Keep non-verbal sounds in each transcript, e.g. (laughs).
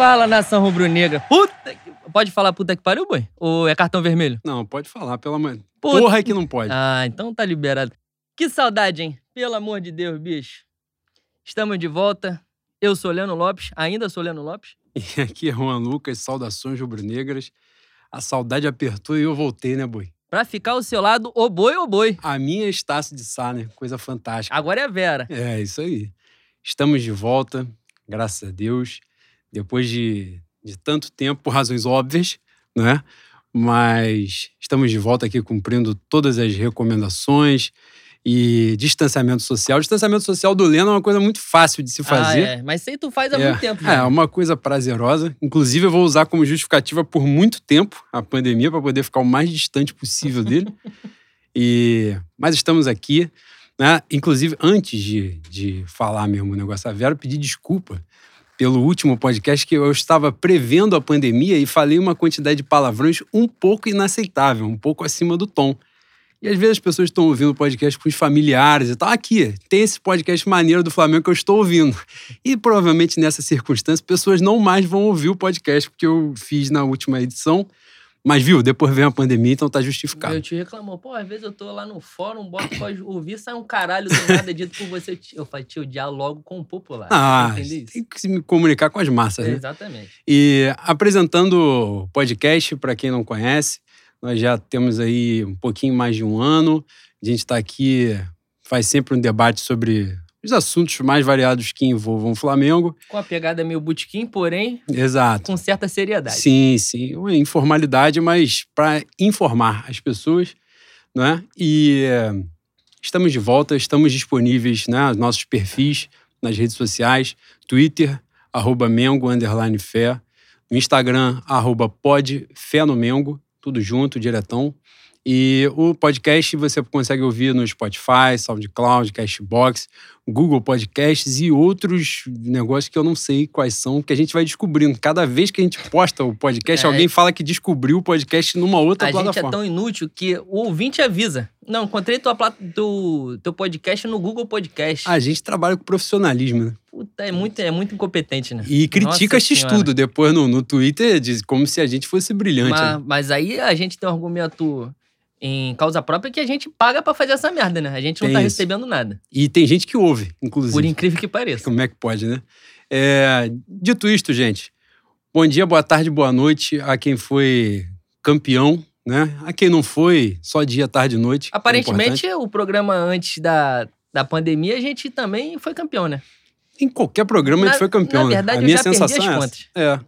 Fala, nação rubro-negra. Puta que... Pode falar puta que pariu, boi? Ou é cartão vermelho? Não, pode falar, pela mãe. Puta- Porra é que não pode. Ah, então tá liberado. Que saudade, hein? Pelo amor de Deus, bicho. Estamos de volta. Eu sou Leno Lopes, ainda sou Leno Lopes. (laughs) E aqui é Juan Lucas, saudações rubro-negras. A saudade apertou e eu voltei, né, boi? Pra ficar ao seu lado, ô boi, ô boi. A minha Estácio de Sá, né? Coisa fantástica. Agora é a Vera. É, isso aí. Estamos de volta, graças a Deus, depois de, de tanto tempo, por razões óbvias, né? Mas estamos de volta aqui cumprindo todas as recomendações e distanciamento social. O distanciamento social do Leno é uma coisa muito fácil de se fazer. Ah, é. Mas aí tu faz há É, muito tempo É, já. uma coisa prazerosa. Inclusive, eu vou usar como justificativa por muito tempo a pandemia para poder ficar o mais distante possível dele. (laughs) e Mas estamos aqui. Né? Inclusive, antes de, de falar mesmo o negócio da Vera, eu pedi desculpa pelo último podcast que eu estava prevendo a pandemia e falei uma quantidade de palavrões um pouco inaceitável, um pouco acima do tom. E às vezes as pessoas estão ouvindo podcast com os familiares e tal. Aqui, tem esse podcast maneiro do Flamengo que eu estou ouvindo. E provavelmente nessa circunstância, pessoas não mais vão ouvir o podcast porque eu fiz na última edição. Mas viu, depois vem a pandemia, então tá justificado. Meu tio reclamou, pô, às vezes eu tô lá no fórum, boto pra ouvir, sai um caralho do nada dito por você. Eu falei, tio, dialogo com o popular. Ah, tem que se me comunicar com as massas, né? Exatamente. E apresentando o podcast, para quem não conhece, nós já temos aí um pouquinho mais de um ano. A gente está aqui, faz sempre um debate sobre os assuntos mais variados que envolvam o Flamengo. Com a pegada meio botequim, porém, Exato. com certa seriedade. Sim, sim. Uma informalidade, mas para informar as pessoas, não é? E eh, estamos de volta, estamos disponíveis, né? Os nossos perfis nas redes sociais, Twitter, arroba Mengo, underline fé, no Instagram, arroba pod fé no Mengo, tudo junto, diretão. E o podcast você consegue ouvir no Spotify, SoundCloud, Cashbox, Google Podcasts e outros negócios que eu não sei quais são, que a gente vai descobrindo. Cada vez que a gente posta o podcast, É. alguém fala que descobriu o podcast numa outra A gente é plataforma. tão inútil que o ouvinte avisa. Não, encontrei tua, plat- tu- teu podcast no Google Podcast. A gente trabalha com profissionalismo, né? Puta, é muito, é muito incompetente, né? E critica esse estudo depois no, no Twitter, diz, como se a gente fosse brilhante. Mas, né? mas aí a gente tem um argumento em causa própria que a gente paga pra fazer essa merda, né? A gente não Tem tá isso. recebendo nada. E tem gente que ouve, inclusive. Por incrível que pareça. Como é que pode, né? É, dito isto, gente, bom dia, boa tarde, boa noite a quem foi campeão, né? A quem não foi, só dia, tarde e noite. é Aparentemente, importante. o programa antes da, da pandemia, a gente também foi campeão, né? em qualquer programa a Na- gente foi campeão. na né? verdade, a eu minha já perdi sensação é. É.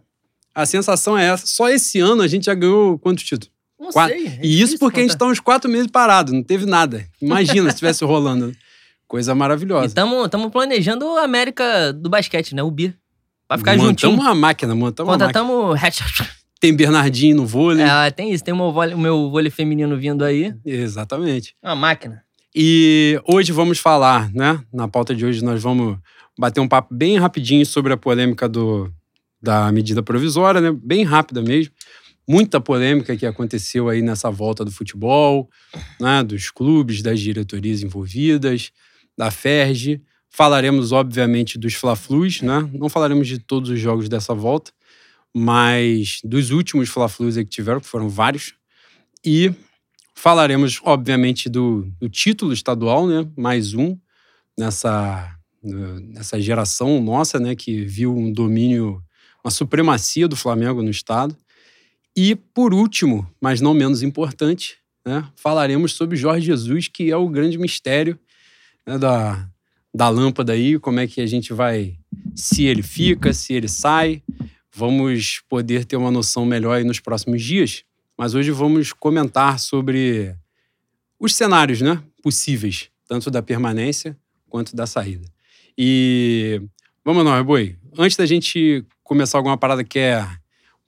A sensação é essa. Só esse ano a gente já ganhou quantos títulos? Não Quatro. sei. é e isso porque a gente contar. tá uns quatro meses parado, não teve nada. Imagina se tivesse rolando. (laughs) Coisa E maravilhosa. estamos planejando a América do basquete, né? O BIR. Pra ficar montamos juntinho. uma máquina, montamos uma máquina. Contratamos. (laughs) Tem Bernardinho no vôlei. É, tem isso, tem o meu meu vôlei feminino vindo aí. Exatamente. Uma máquina. E hoje vamos falar, né? Na pauta de hoje nós vamos bater um papo bem rapidinho sobre a polêmica do, da medida provisória, né? Bem rápida mesmo. Muita polêmica que aconteceu aí nessa volta do futebol, né? Dos clubes, das diretorias envolvidas, da FERJ. Falaremos, obviamente, dos Fla-Flus, né? Não falaremos de todos os jogos dessa volta, mas dos últimos Fla-Flus que tiveram, que foram vários. E falaremos, obviamente, do, do título estadual, né? Mais um nessa, nessa geração nossa, né? Que viu um domínio, uma supremacia do Flamengo no estado. E, por último, mas não menos importante, né? Falaremos sobre Jorge Jesus, que é o grande mistério né, da, da lâmpada aí, como é que a gente vai, se ele fica, se ele sai. Vamos poder ter uma noção melhor aí nos próximos dias. Mas hoje vamos comentar sobre os cenários né, possíveis, tanto da permanência quanto da saída. E vamos nós, Boi. Antes da gente começar alguma parada, quer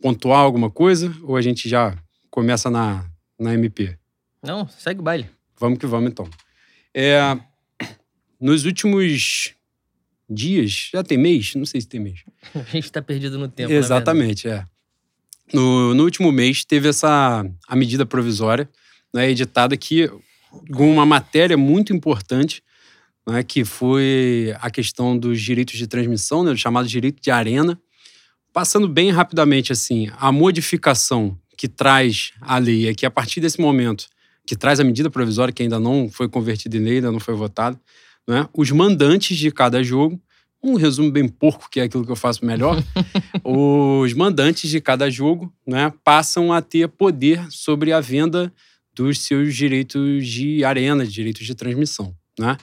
pontuar alguma coisa? Ou a gente já começa na, na MP? Não, segue o baile. Vamos que vamos, então. É, nos últimos dias, já tem mês? Não sei se tem mês. (laughs) A gente tá perdido no tempo. na Exatamente, é. No, no último mês teve essa a medida provisória né, editada que com uma matéria muito importante, né, que foi a questão dos direitos de transmissão, né, chamado direito de arena, Passando bem rapidamente, assim, a modificação que traz a lei é que a partir desse momento, que traz a medida provisória que ainda não foi convertida em lei, ainda não foi votada, né, os mandantes de cada jogo, um resumo bem porco, que é aquilo que eu faço melhor, (laughs) os mandantes de cada jogo né, passam a ter poder sobre a venda dos seus direitos de arena, direitos de transmissão. Né?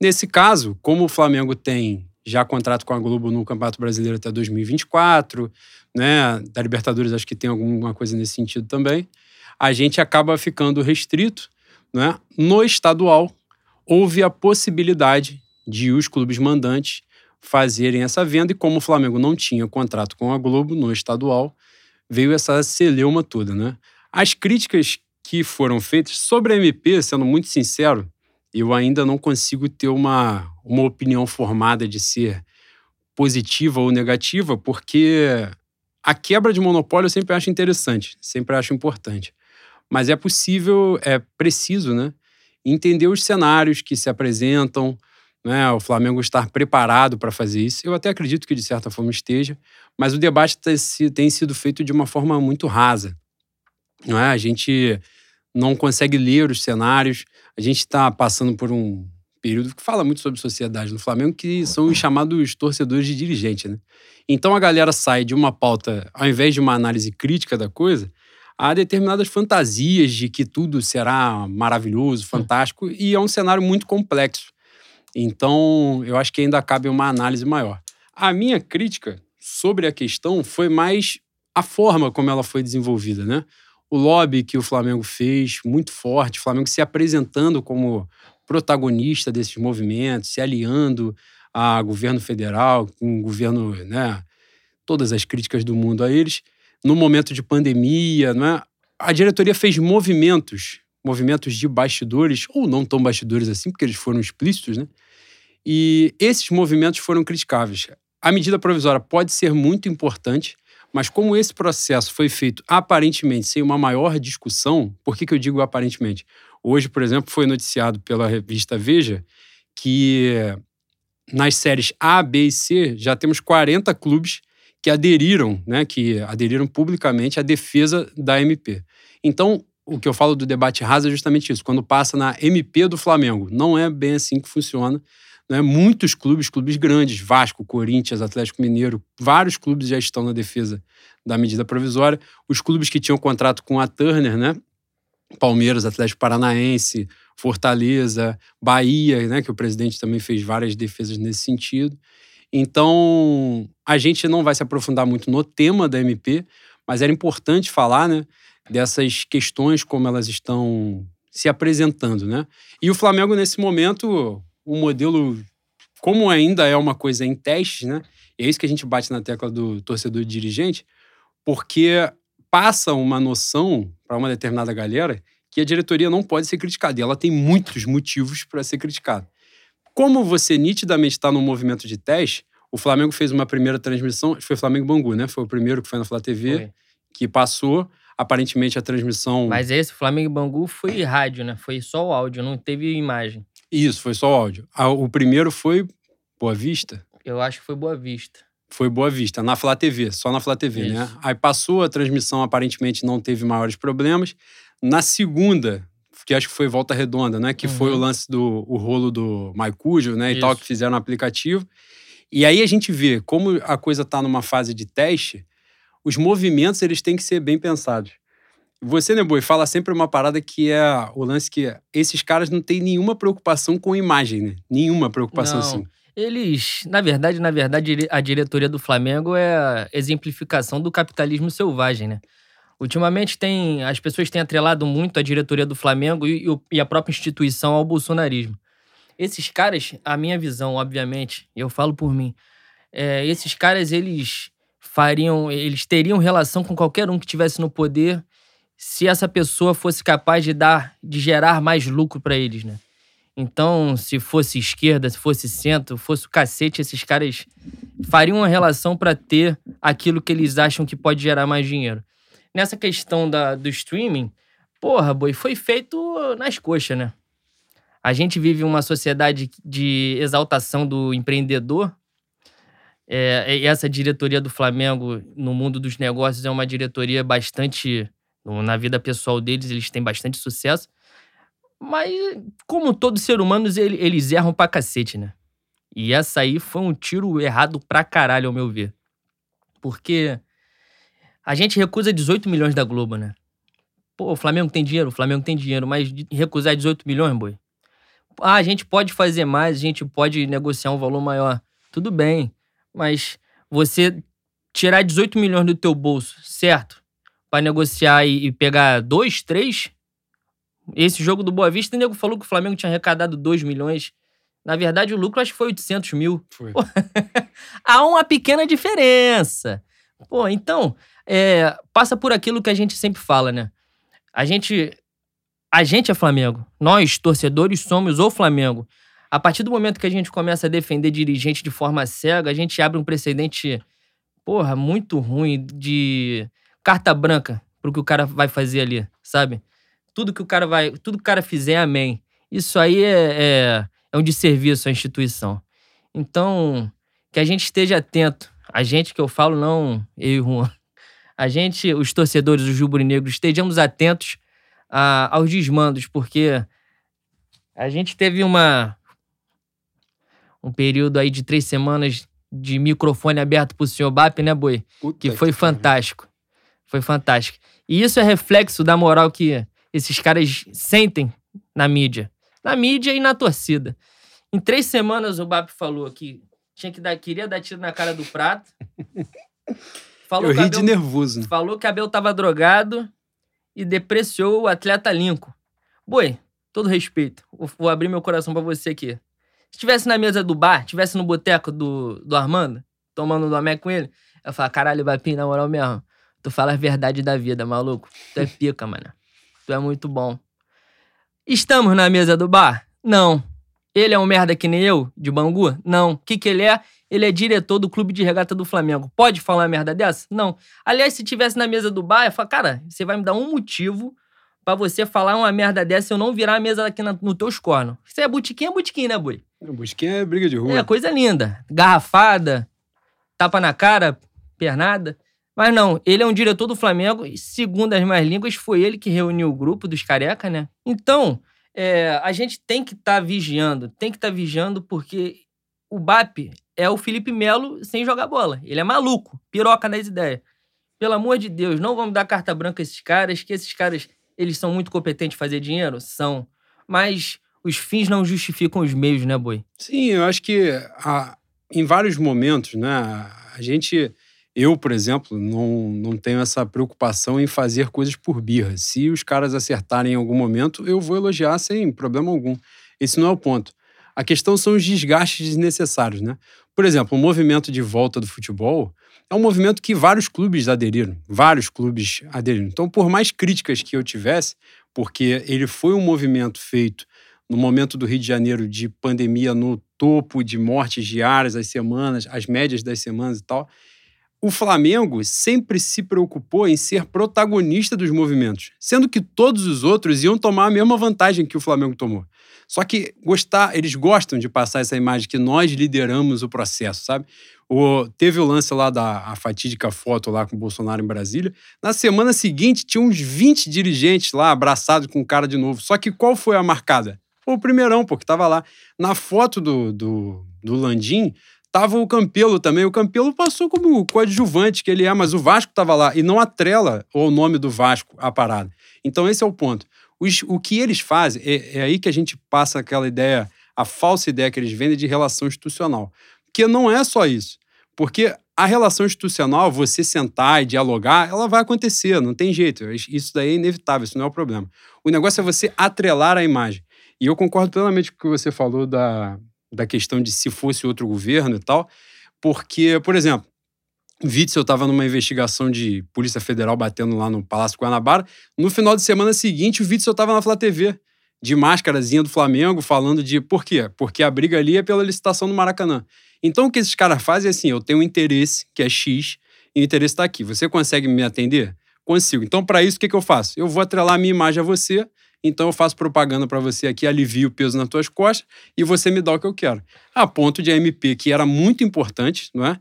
Nesse caso, como o Flamengo tem já contrato com a Globo no Campeonato Brasileiro até 2024, né? Da Libertadores acho que tem alguma coisa nesse sentido também. A gente acaba ficando restrito, né? No estadual houve a possibilidade de os clubes mandantes fazerem essa venda e como o Flamengo não tinha contrato com a Globo no estadual, veio essa celeuma toda, né? As críticas que foram feitas sobre a MP, sendo muito sincero, eu ainda não consigo ter uma, uma opinião formada de ser positiva ou negativa, porque a quebra de monopólio eu sempre acho interessante, sempre acho importante. Mas é possível, é preciso, né? Entender os cenários que se apresentam, né? O Flamengo estar preparado para fazer isso. Eu até acredito que de certa forma esteja, mas o debate tem sido feito de uma forma muito rasa. Não é? A gente não consegue ler os cenários. A gente está passando por um período que fala muito sobre sociedade no Flamengo, que são os chamados torcedores de dirigente, né? Então a galera sai de uma pauta, ao invés de uma análise crítica da coisa, há determinadas fantasias de que tudo será maravilhoso, fantástico, e é um cenário muito complexo. Então, eu acho que ainda cabe uma análise maior. A minha crítica sobre a questão foi mais a forma como ela foi desenvolvida, né? O lobby que o Flamengo fez, muito forte, o Flamengo se apresentando como protagonista desses movimentos, se aliando a governo federal, com o governo, né, todas as críticas do mundo a eles, no momento de pandemia, não é? A diretoria fez movimentos, movimentos de bastidores, ou não tão bastidores assim, porque eles foram explícitos, né? E esses movimentos foram criticáveis. A medida provisória pode ser muito importante, mas como esse processo foi feito aparentemente sem uma maior discussão, por que, que eu digo aparentemente? Hoje, por exemplo, foi noticiado pela revista Veja que nas séries A, B e C já temos 40 clubes que aderiram, né, que aderiram publicamente à defesa da MP. Então, o que eu falo do debate raso é justamente isso. Quando passa na MP do Flamengo, não é bem assim que funciona. Né? Muitos clubes, clubes grandes, Vasco, Corinthians, Atlético Mineiro, vários clubes já estão na defesa da medida provisória. Os clubes que tinham contrato com a Turner, né? Palmeiras, Atlético Paranaense, Fortaleza, Bahia, né? Que o presidente também fez várias defesas nesse sentido. Então, a gente não vai se aprofundar muito no tema da MP, mas era importante falar, né? Dessas questões, como elas estão se apresentando, né? E o Flamengo, nesse momento, o modelo, como ainda é uma coisa em testes, né? E é isso que a gente bate na tecla do torcedor dirigente, porque passa uma noção para uma determinada galera que a diretoria não pode ser criticada. E ela tem muitos motivos para ser criticada. Como você nitidamente está no movimento de teste, o Flamengo fez uma primeira transmissão, foi Flamengo Bangu, né? Foi o primeiro que foi na Flá TV, foi. que passou. Aparentemente a transmissão. Mas esse Flamengo Bangu foi rádio, né? Foi só o áudio, não teve imagem. Isso, foi só o áudio. O primeiro foi Boa Vista? Eu acho que foi Boa Vista. Foi Boa Vista, na Flá TV, só na Flá TV, né? Isso. né? Aí passou a transmissão, aparentemente não teve maiores problemas. Na segunda, que acho que foi Volta Redonda, né? Que uhum. foi o uhum. lance do o rolo do Maicujo, né? Isso. E tal, que fizeram no aplicativo. E aí a gente vê como a coisa está numa fase de teste, os movimentos eles têm que ser bem pensados. Você, né, Boi, fala sempre uma parada que é o lance que esses caras não têm nenhuma preocupação com imagem, né? Nenhuma preocupação não. assim. Eles, na verdade, na verdade, a diretoria do Flamengo é a exemplificação do capitalismo selvagem, né? Ultimamente tem, as pessoas têm atrelado muito a diretoria do Flamengo e, e a própria instituição ao bolsonarismo. Esses caras, a minha visão, obviamente, eu falo por mim, é, esses caras eles fariam, eles teriam relação com qualquer um que tivesse no poder se essa pessoa fosse capaz de dar, de gerar mais lucro para eles, né? Então, se fosse esquerda, se fosse centro, fosse o cacete, esses caras fariam uma relação para ter aquilo que eles acham que pode gerar mais dinheiro. Nessa questão da, do streaming, porra, boi, foi feito nas coxas, né? A gente vive uma sociedade de exaltação do empreendedor. É, essa diretoria do Flamengo no mundo dos negócios é uma diretoria bastante. Na vida pessoal deles, eles têm bastante sucesso. Mas, como todo ser humano, eles erram pra cacete, né? E essa aí foi um tiro errado pra caralho, ao meu ver. Porque a gente recusa 18 milhões da Globo, né? Pô, o Flamengo tem dinheiro, o Flamengo tem dinheiro, mas recusar 18 milhões, boi? Ah, a gente pode fazer mais, a gente pode negociar um valor maior. Tudo bem, mas você tirar 18 milhões do teu bolso, certo? Para negociar e, e, pegar dois, três. Esse jogo do Boa Vista, o nego falou que o Flamengo tinha arrecadado 2 milhões. Na verdade, o lucro acho que foi 800 mil. Foi. Pô, (laughs) há uma pequena diferença. Pô, então, é, passa por aquilo que a gente sempre fala, né? A gente, a gente é Flamengo. Nós, torcedores, somos o Flamengo. A partir do momento que a gente começa a defender dirigente de forma cega, a gente abre um precedente, porra, muito ruim de carta branca pro que o cara vai fazer ali, sabe? Tudo que o cara vai, tudo que o cara fizer, amém. Isso aí é, é, é um desserviço à instituição. Então, que a gente esteja atento. A gente que eu falo, não eu e Juan. A gente, os torcedores, os rubro-negros, estejamos atentos a, aos desmandos, porque a gente teve uma um período aí de três semanas de microfone aberto pro senhor Bap, né, Boi? Puta que foi que fantástico. Foi fantástico. E isso é reflexo da moral que esses caras sentem na mídia. Na mídia e na torcida. Em três semanas o Bap falou que tinha que dar, queria dar tiro na cara do prato. Falou (laughs) Eu ri Abel, de nervoso. Falou que Abel tava drogado e depreciou o atleta Lincoln. Boi, todo respeito, vou abrir meu coração para você aqui. Se estivesse na mesa do bar, estivesse no boteco do, do Armando, tomando do Amé com ele, eu falo, caralho, Vapim, na moral mesmo, tu fala a verdade da vida, maluco. Tu é pica, mano. Tu é muito bom. Estamos na mesa do bar? Não. Ele é um merda que nem eu, de Bangu? Não. O que, que ele é? Ele é diretor do clube de regata do Flamengo. Pode falar uma merda dessa? Não. Aliás, se tivesse na mesa do bar, eu falo, cara, você vai me dar um motivo para você falar uma merda dessa e eu não virar a mesa aqui no teu cornos. Isso é botiquim, é botiquim, né, boi? Botiquim é briga de rua. É, coisa linda. Garrafada, tapa na cara, pernada. Mas não, ele é um diretor do Flamengo e, segundo as mais línguas, foi ele que reuniu o grupo dos careca, né? Então, é, a gente tem que estar tá vigiando, tem que estar tá vigiando porque o BAP é o Felipe Melo sem jogar bola. Ele é maluco, piroca nas ideias. Pelo amor de Deus, não vamos dar carta branca a esses caras, que esses caras eles são muito competentes em fazer dinheiro? São. Mas os fins não justificam os meios, né, Boi? Sim, eu acho que a, em vários momentos, né, a gente. Eu, por exemplo, não, não tenho essa preocupação em fazer coisas por birra. Se os caras acertarem em algum momento, eu vou elogiar sem problema algum. Esse não é o ponto. A questão são os desgastes desnecessários, né? Por exemplo, o movimento de volta do futebol é um movimento que vários clubes aderiram, vários clubes aderiram. Então, por mais críticas que eu tivesse, porque ele foi um movimento feito no momento do Rio de Janeiro de pandemia no topo de mortes diárias, as semanas, as médias das semanas e tal, o Flamengo sempre se preocupou em ser protagonista dos movimentos, sendo que todos os outros iam tomar a mesma vantagem que o Flamengo tomou. Só que gostar, eles gostam de passar essa imagem que nós lideramos o processo, sabe? O, teve o lance lá da fatídica foto lá com o Bolsonaro em Brasília. Na semana seguinte, tinha uns 20 dirigentes lá abraçados com o cara de novo. Só que qual foi a marcada? O primeirão, porque tava lá. Na foto do, do, do Landim, tava o Campelo também. O Campelo passou como coadjuvante que ele é, mas o Vasco tava lá. E não atrela o nome do Vasco à parada. Então esse é o ponto. Os, o que eles fazem, é, é aí que a gente passa aquela ideia, a falsa ideia que eles vendem de relação institucional. Porque não é só isso. Porque a relação institucional, você sentar e dialogar, ela vai acontecer, não tem jeito. Isso daí é inevitável, isso não é o problema. O negócio é você atrelar a imagem. E eu concordo plenamente com o que você falou da, da questão de se fosse outro governo e tal, porque, por exemplo, Witzel estava numa investigação de Polícia Federal batendo lá no Palácio Guanabara. No final de semana seguinte, o Witzel estava na Flá TV, de máscarazinha do Flamengo, falando de. Por quê? Porque a briga ali é pela licitação do Maracanã. Então, o que esses caras fazem é assim: eu tenho um interesse, que é X, e o interesse está aqui. Você consegue me atender? Consigo. Então, para isso, o que, que eu faço? Eu vou atrelar a minha imagem a você então eu faço propaganda para você aqui, alivio o peso nas tuas costas e você me dá o que eu quero. A ponto de a MP, que era muito importante, não é?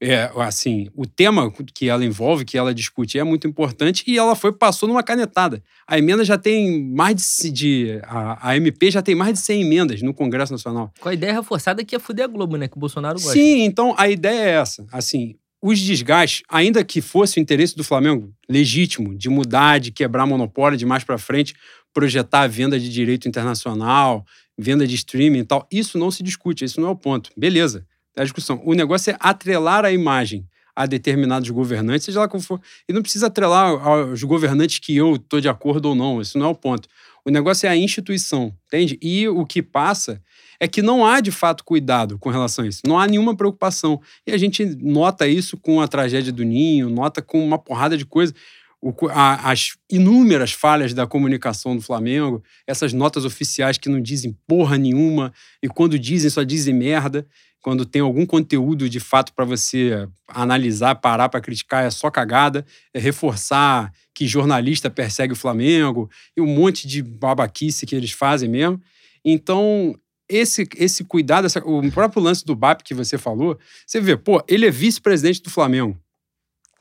é, assim, o tema que ela envolve, que ela discute, é muito importante e ela foi passou numa canetada. A emenda já tem mais de, de a, a, MP já tem mais de 100 emendas no Congresso Nacional. Com a ideia reforçada que ia fuder a Globo, né, que o Bolsonaro gosta. Sim, então a ideia é essa, assim, os desgastes, ainda que fosse o interesse do Flamengo legítimo de mudar, de quebrar monopólio de mais para frente, projetar a venda de direito internacional, venda de streaming e tal, isso não se discute, isso não é o ponto. Beleza da discussão. O negócio é atrelar a imagem a determinados governantes, seja lá como for. E não precisa atrelar aos governantes que eu estou de acordo ou não, isso não é o ponto. O negócio é a instituição, entende? E o que passa é que não há de fato cuidado com relação a isso, não há nenhuma preocupação. E a gente nota isso com a tragédia do Ninho, nota com uma porrada de coisa. O, a, as inúmeras falhas da comunicação do Flamengo, essas notas oficiais que não dizem porra nenhuma, e quando dizem, só dizem merda quando tem algum conteúdo de fato para você analisar, parar para criticar, é só cagada, é reforçar que jornalista persegue o Flamengo e um monte de babaquice que eles fazem mesmo. Então, esse, esse cuidado, essa, o próprio lance do BAP que você falou, você vê, pô, ele é vice-presidente do Flamengo,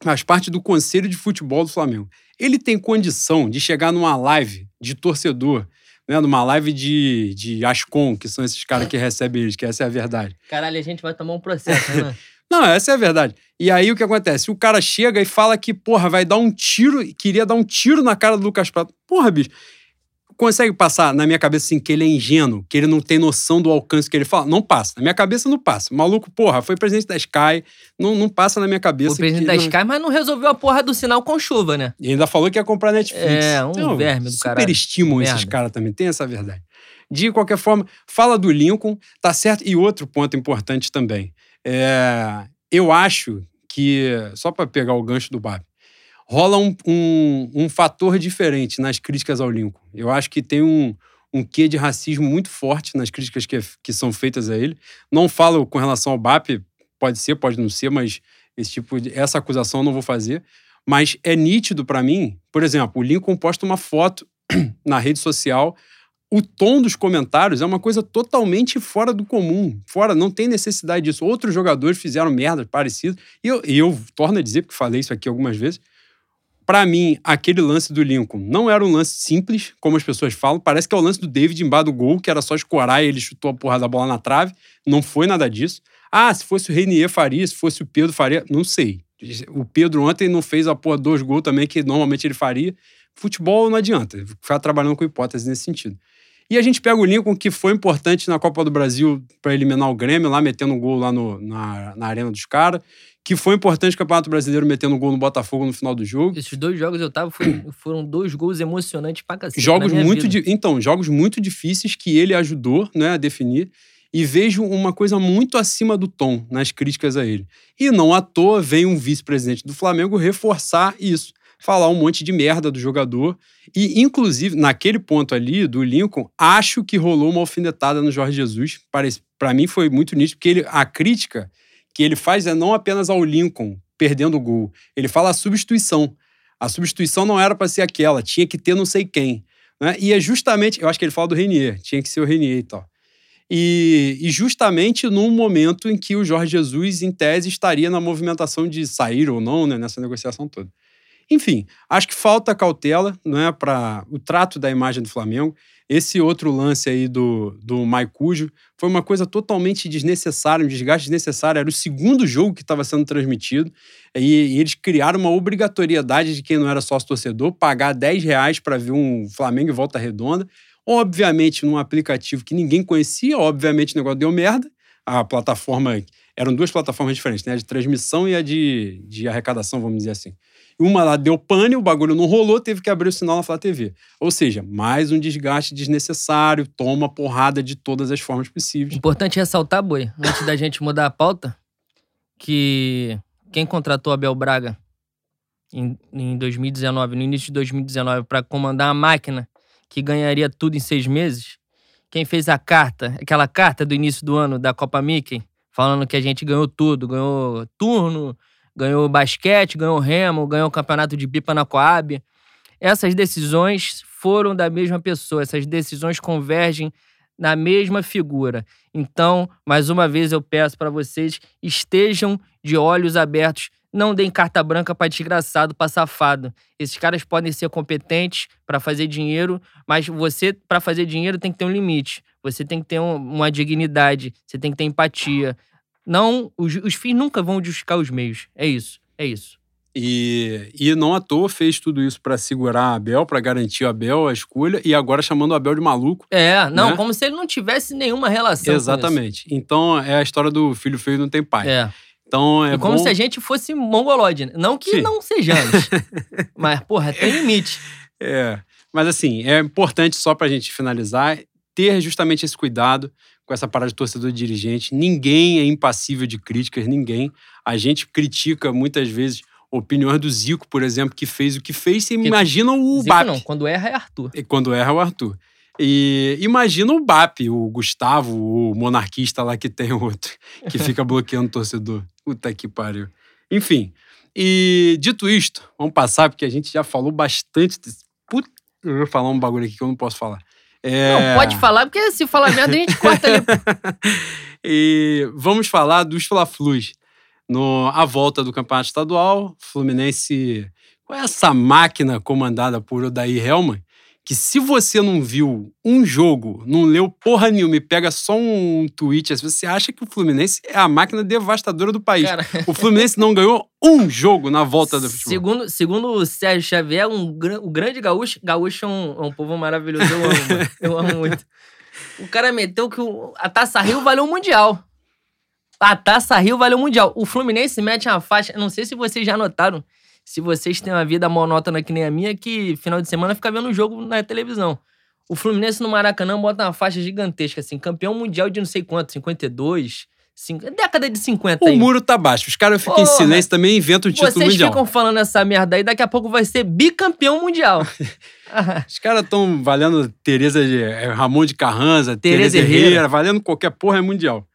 faz parte do Conselho de Futebol do Flamengo. Ele tem condição de chegar numa live de torcedor né, numa live de, de Ascom, que são esses caras que recebem eles, que essa é a verdade. Caralho, a gente vai tomar um processo, né? (laughs) Não, essa é a verdade. E aí o que acontece? O cara chega e fala que, porra, vai dar um tiro, queria dar um tiro na cara do Lucas Prato. Porra, bicho, consegue passar na minha cabeça assim que ele é ingênuo, que ele não tem noção do alcance que ele fala? Não passa. Na minha cabeça não passa. O maluco, porra, foi presidente da Sky, não, não passa na minha cabeça. O presidente da não... Sky, mas não resolveu a porra do sinal com chuva, né? E ainda falou que ia comprar Netflix. É, um não, verme do cara. Superestimam esses caras também, tem essa verdade. De qualquer forma, fala do Lincoln, tá certo? E outro ponto importante também. É, eu acho que, só para pegar o gancho do Bab, rola um, um, um, fator diferente nas críticas ao Lincoln. Eu acho que tem um, um quê de racismo muito forte nas críticas que, que são feitas a ele. Não falo com relação ao BAP, pode ser, pode não ser, mas esse tipo de, essa acusação eu não vou fazer. Mas é nítido para mim, por exemplo, o Lincoln posta uma foto (clears throat) na rede social o tom dos comentários é uma coisa totalmente fora do comum. Fora, não tem necessidade disso. Outros jogadores fizeram merda parecidas. E eu, e eu torno a dizer, porque falei isso aqui algumas vezes, para mim, aquele lance do Lincoln não era um lance simples, como as pessoas falam. Parece que é o lance do David embaixo do gol, que era só escorar e ele chutou a porra da bola na trave. Não foi nada disso. Ah, se fosse o Renier faria, se fosse o Pedro faria, não sei. O Pedro ontem não fez a porra dois gols também, que normalmente ele faria. Futebol não adianta, ficar trabalhando com hipóteses nesse sentido. E a gente pega o Lincoln, que foi importante na Copa do Brasil para eliminar o Grêmio, lá metendo um gol lá no, na, na arena dos caras que foi importante o Campeonato Brasileiro metendo gol no Botafogo no final do jogo. Esses dois jogos eu tava, foi, foram dois gols emocionantes pra cacete. Jogos muito di... Então, jogos muito difíceis que ele ajudou né, a definir. E vejo uma coisa muito acima do tom nas críticas a ele. E não à toa vem um vice-presidente do Flamengo reforçar isso. Falar um monte de merda do jogador. E, inclusive, naquele ponto ali do Lincoln, acho que rolou uma alfinetada no Jorge Jesus. Para mim foi muito nítido, porque ele, a crítica que ele faz é não apenas ao Lincoln perdendo o gol, ele fala a substituição. A substituição não era para ser aquela, tinha que ter não sei quem. Né? E é justamente, eu acho que ele fala do Renier, tinha que ser o Renier e tal. E, e, justamente num momento em que o Jorge Jesus, em tese, estaria na movimentação de sair ou não, né, nessa negociação toda. Enfim, acho que falta cautela né, para o trato da imagem do Flamengo. Esse outro lance aí do, do Maicujo foi uma coisa totalmente desnecessária, um desgaste desnecessário. Era o segundo jogo que estava sendo transmitido e, e, eles criaram uma obrigatoriedade de quem não era sócio-torcedor pagar 10 reais para ver um Flamengo em volta redonda. Obviamente, num aplicativo que ninguém conhecia, obviamente o negócio deu merda. A plataforma. Eram duas plataformas diferentes, né? A de transmissão e a de, de arrecadação, vamos dizer assim. Uma lá deu pane, o bagulho não rolou, teve que abrir o sinal na Flá TV. Ou seja, mais um desgaste desnecessário, toma porrada de todas as formas possíveis. Importante ressaltar, Boi, antes da gente mudar a pauta, que quem contratou Abel Braga em, em 2019, no início de 2019, para comandar a máquina que ganharia tudo em seis meses, quem fez a carta, aquela carta do início do ano da Copa Mickey, falando que a gente ganhou tudo, ganhou turno, ganhou basquete, ganhou remo, ganhou o campeonato de pipa na Coab. Essas decisões foram da mesma pessoa. Essas decisões convergem na mesma figura. Então, mais uma vez eu peço para vocês estejam de olhos abertos. Não deem carta branca para desgraçado, para safado. Esses caras podem ser competentes para fazer dinheiro, mas você, para fazer dinheiro, tem que ter um limite. Você tem que ter um, uma dignidade, você tem que ter empatia. Não, os, os fins nunca vão justificar os meios. É isso, é isso. E, e não à toa fez tudo isso para segurar a Abel, para garantir a Abel a escolha, e agora chamando o Abel de maluco. É, não, Né? como se ele não tivesse nenhuma relação. com Exatamente. Então é a história do filho feio não tem pai. É. Então é e como bom... se a gente fosse mongolode. né? Não que Sim. não sejamos. (laughs) mas, porra, tem limite. É, mas assim, é importante só pra gente finalizar ter justamente esse cuidado com essa parada de torcedor dirigente. Ninguém é impassível de críticas, ninguém. A gente critica muitas vezes opiniões do Zico, por exemplo, que fez o que fez. Você imagina o Zico BAP. não, quando erra é Arthur. E quando erra, é o Arthur. E imagina o BAP, o Gustavo, o monarquista lá que tem (laughs) outro, que fica bloqueando o torcedor. Puta que pariu. Enfim, e dito isto, vamos passar, porque a gente já falou bastante. desse- Puta, eu vou falar um bagulho aqui que eu não posso falar. É... Não, pode falar, porque se falar merda, a gente (laughs) corta ali. e vamos falar dos Fla-Flus. No, a volta do Campeonato Estadual, Fluminense com essa máquina comandada por Odair Helman, que se você não viu um jogo, não leu porra nenhuma e pega só um tweet, você acha que o Fluminense é a máquina devastadora do país. Cara, O Fluminense não ganhou um jogo na volta do futebol. segundo, segundo o Sérgio Xavier, um, o grande gaúcho, gaúcho é um, é um povo maravilhoso, eu amo, (laughs) eu amo muito. O cara meteu que a Taça Rio valeu o Mundial. A Taça Rio valeu o Mundial. O Fluminense mete uma faixa, não sei se vocês já notaram, se vocês têm uma vida monótona que nem a minha, que final de semana fica vendo o jogo na televisão. O Fluminense no Maracanã bota uma faixa gigantesca, assim, campeão mundial de não sei quanto, 52, cinco, década de 50 O aí. muro tá baixo. Os caras ficam em silêncio também e inventam o título Vocês mundial. ficam falando essa merda aí, daqui a pouco vai ser bicampeão mundial. (laughs) Os caras estão valendo Tereza de é, Ramon de Carranza, Tereza Tereza Herrera, Herrera. valendo qualquer porra é mundial.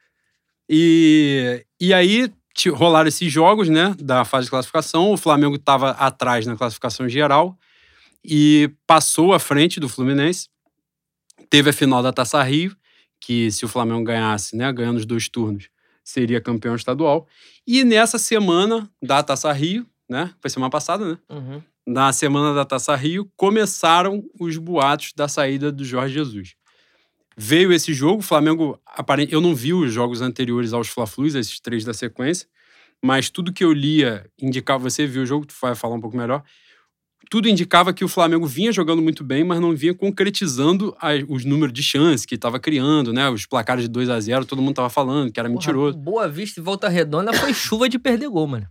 E, e aí rolaram esses jogos, né, da fase de classificação. O Flamengo estava atrás na classificação geral e passou à frente do Fluminense. Teve a final da Taça Rio, que se o Flamengo ganhasse, né, ganhando os dois turnos, seria campeão estadual. E nessa semana da Taça Rio, né, foi semana passada, né? Uhum. na semana da Taça Rio, começaram os boatos da saída do Jorge Jesus. Veio esse jogo, o Flamengo, eu não vi os jogos anteriores aos Fla-Flus, esses três da sequência, mas tudo que eu lia indicava, você viu o jogo, tu vai falar um pouco melhor, tudo indicava que o Flamengo vinha jogando muito bem, mas não vinha concretizando as- os números de chance que estava criando, né? Os placares de 2 a 0 todo mundo estava falando que era mentiroso. Porra, Boa Vista e Volta Redonda foi chuva de perder gol, mano.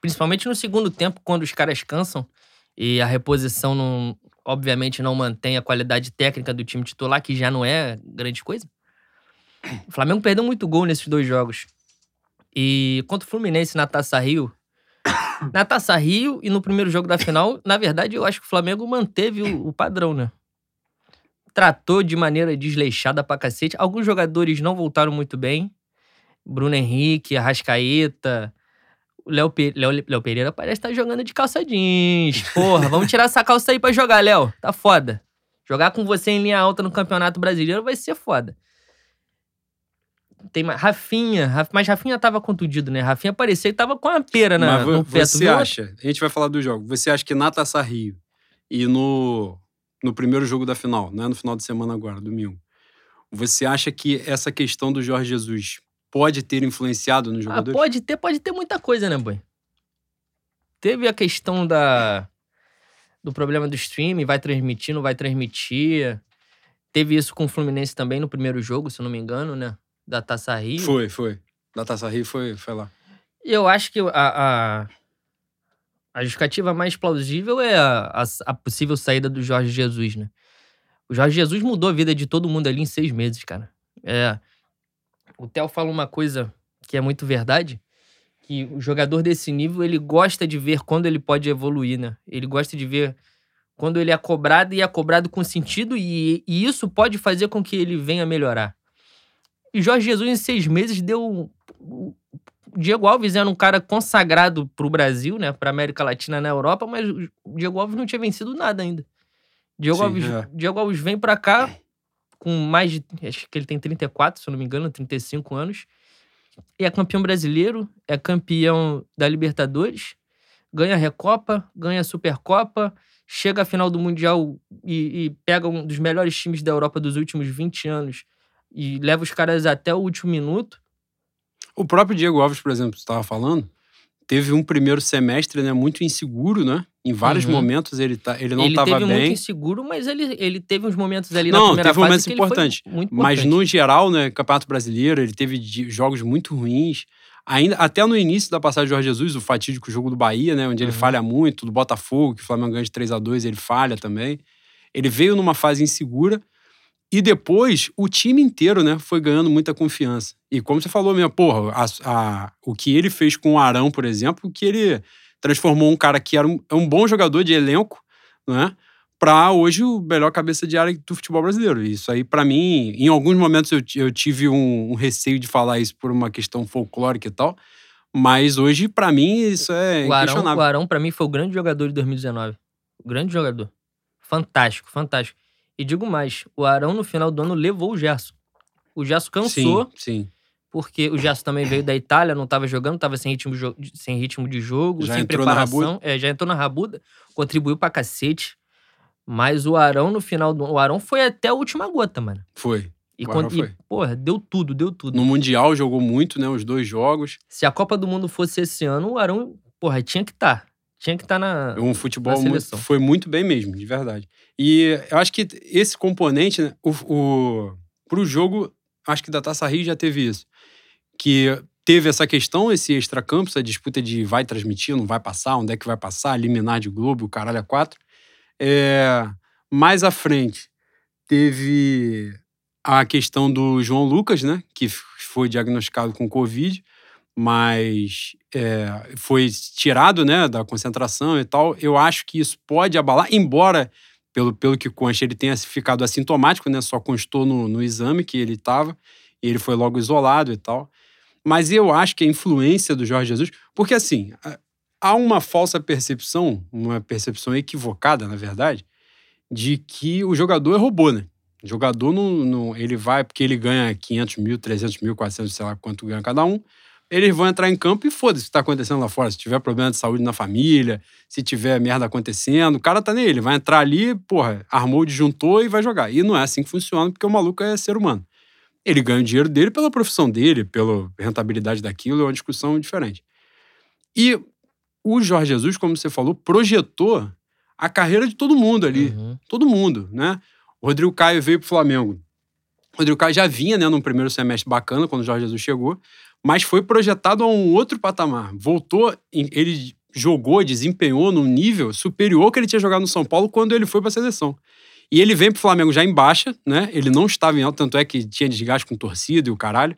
Principalmente no segundo tempo, quando os caras cansam e a reposição, não, obviamente, não mantém a qualidade técnica do time titular, que já não é grande coisa. O Flamengo perdeu muito gol nesses dois jogos. E contra o Fluminense na Taça Rio. (coughs) Na Taça Rio e no primeiro jogo da final, na verdade, eu acho que o Flamengo manteve o, o padrão, né? Tratou de maneira desleixada pra cacete. Alguns jogadores não voltaram muito bem. Bruno Henrique, Arrascaeta. O Léo, Pe- Léo- Léo Pereira parece estar jogando de calça jeans. Porra, vamos tirar essa calça aí pra jogar, Léo. Tá foda. Jogar com você em linha alta no Campeonato Brasileiro vai ser foda. Tem mais. Rafinha, Raf- mas Rafinha tava contundido, né? Rafinha parecia que tava com a pera na, Mas no pé. Tu você viu? acha, a gente vai falar do jogo, você acha que na Taça Rio e no, no primeiro jogo da final, né, no final de semana agora, domingo, você acha que essa questão do Jorge Jesus pode ter influenciado nos Ah, jogadores? pode ter, pode ter muita coisa, né, boy? Teve a questão da do problema do streaming, vai transmitir, não vai transmitir. Teve isso com o Fluminense também no primeiro jogo, se eu não me engano, né? Da Taça Rio. Foi, foi. Da Taça Rio foi, foi lá. Eu acho que a, a, a justificativa mais plausível é a, a, a possível saída do Jorge Jesus, né? O Jorge Jesus mudou a vida de todo mundo ali em seis meses, cara. É, o Theo fala uma coisa que é muito verdade, que o jogador desse nível, ele gosta de ver quando ele pode evoluir, né? Ele gosta de ver quando ele é cobrado e é cobrado com sentido e, e isso pode fazer com que ele venha melhorar. E Jorge Jesus, em seis meses, deu... O Diego Alves era um cara consagrado pro Brasil, né? Pra América Latina na Europa, mas o Diego Alves não tinha vencido nada ainda. Diego, Sim, Alves, é. Diego Alves vem pra cá com mais de. Acho que ele tem 34, se eu não me engano, 35 anos. E é campeão brasileiro, é campeão da Libertadores, ganha a Recopa, ganha a Supercopa, chega à final do Mundial e, e pega um dos melhores times da Europa dos últimos 20 anos e leva os caras até o último minuto. O próprio Diego Alves, por exemplo, estava falando, teve um primeiro semestre né, muito inseguro, né? Em vários Uhum. momentos ele, tá, ele não ele estava teve muito bem. inseguro, mas ele, ele teve uns momentos ali Não, na primeira teve fase momentos que ele foi importantes. muito Mas importante. no geral, né, Campeonato Brasileiro, ele teve jogos muito ruins. Ainda, até no início da passagem de Jorge Jesus, o fatídico jogo do Bahia, né, onde ele Uhum. falha muito, do Botafogo, que o Flamengo ganha de 3 a 2 ele falha também. Ele veio numa fase insegura e depois o time inteiro, né, foi ganhando muita confiança. E como você falou mesmo, porra, a- a- o que ele fez com o Arão, por exemplo, que ele transformou um cara que era um, é um bom jogador de elenco, né? Pra hoje o melhor cabeça de área do futebol brasileiro. Isso aí, pra mim, em alguns momentos eu, eu tive um, um receio de falar isso por uma questão folclórica e tal. Mas hoje, pra mim, isso é O Arão, o Arão, pra mim, foi o grande jogador de 2019. O grande jogador. Fantástico, fantástico. E digo mais, o Arão, no final do ano, levou o Gerson. O Gerson cansou, Sim, sim. porque o Gerson também veio da Itália, não tava jogando, tava sem ritmo, sem ritmo de jogo, Já sem preparação. É, já entrou na rabuda, contribuiu pra cacete. Mas o Arão, no final do O Arão foi até a última gota, mano. Foi. E, quando, e, porra, deu tudo, deu tudo. No Mundial jogou muito, né? Os dois jogos. Se a Copa do Mundo fosse esse ano, o Arão, porra, tinha que estar. Tinha que estar na. Um futebol Na muito- foi muito bem mesmo, de verdade. E eu acho que esse componente, né, o, o, pro jogo, acho que da Taça Rio já teve isso. Que teve essa questão, esse extracampo, essa disputa de vai transmitir, não vai passar, onde é que vai passar, liminar de Globo, o caralho é quatro. É, mais à frente, teve a questão do João Lucas, né? Que foi diagnosticado com Covid, mas é, foi tirado né, da concentração e tal. Eu acho que isso pode abalar, embora, pelo, pelo que consta, ele tenha ficado assintomático, né? Só constou no, no exame que ele estava, e ele foi logo isolado e tal. Mas eu acho que a influência do Jorge Jesus. Porque, assim, há uma falsa percepção, uma percepção equivocada, na verdade, de que o jogador é robô, né? O jogador não, não. Ele vai, porque ele ganha 500 mil, 300 mil, 400, sei lá quanto ganha cada um. Eles vão entrar em campo e foda-se o que tá acontecendo lá fora. Se tiver problema de saúde na família, se tiver merda acontecendo, o cara tá nele. Ele vai entrar ali, porra, armou o disjuntor e vai jogar. E não é assim que funciona, porque o maluco é ser humano. Ele ganha o dinheiro dele pela profissão dele, pela rentabilidade daquilo, é uma discussão diferente. E o Jorge Jesus, como você falou, projetou a carreira de todo mundo ali. Uhum. Todo mundo, né? O Rodrigo Caio veio pro Flamengo. O Rodrigo Caio já vinha, né, num primeiro semestre bacana, quando o Jorge Jesus chegou, mas foi projetado a um outro patamar. Voltou, ele jogou, desempenhou num nível superior que ele tinha jogado no São Paulo quando ele foi pra seleção. E ele vem pro Flamengo já em baixa, né? Ele não estava em alta, tanto é que tinha desgaste com torcida e o caralho.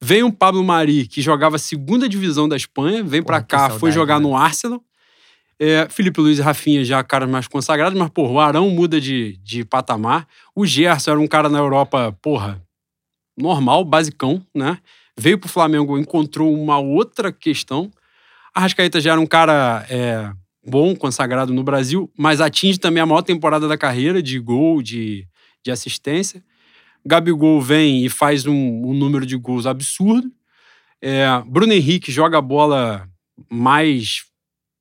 Vem um Pablo Mari, que jogava a segunda divisão da Espanha, vem que cá, foi saudade, jogar né? no Arsenal. É, Felipe Luiz e Rafinha já caras mais consagrados, mas, porra, o Arão muda de, de patamar. O Gerson era um cara na Europa, porra, normal, basicão, né? Veio pro Flamengo, encontrou uma outra questão. A Rascaeta já era um cara é, bom, consagrado no Brasil, mas atinge também a maior temporada da carreira de gol, de, de assistência. Gabigol vem e faz um, um número de gols absurdo. É, Bruno Henrique joga a bola mais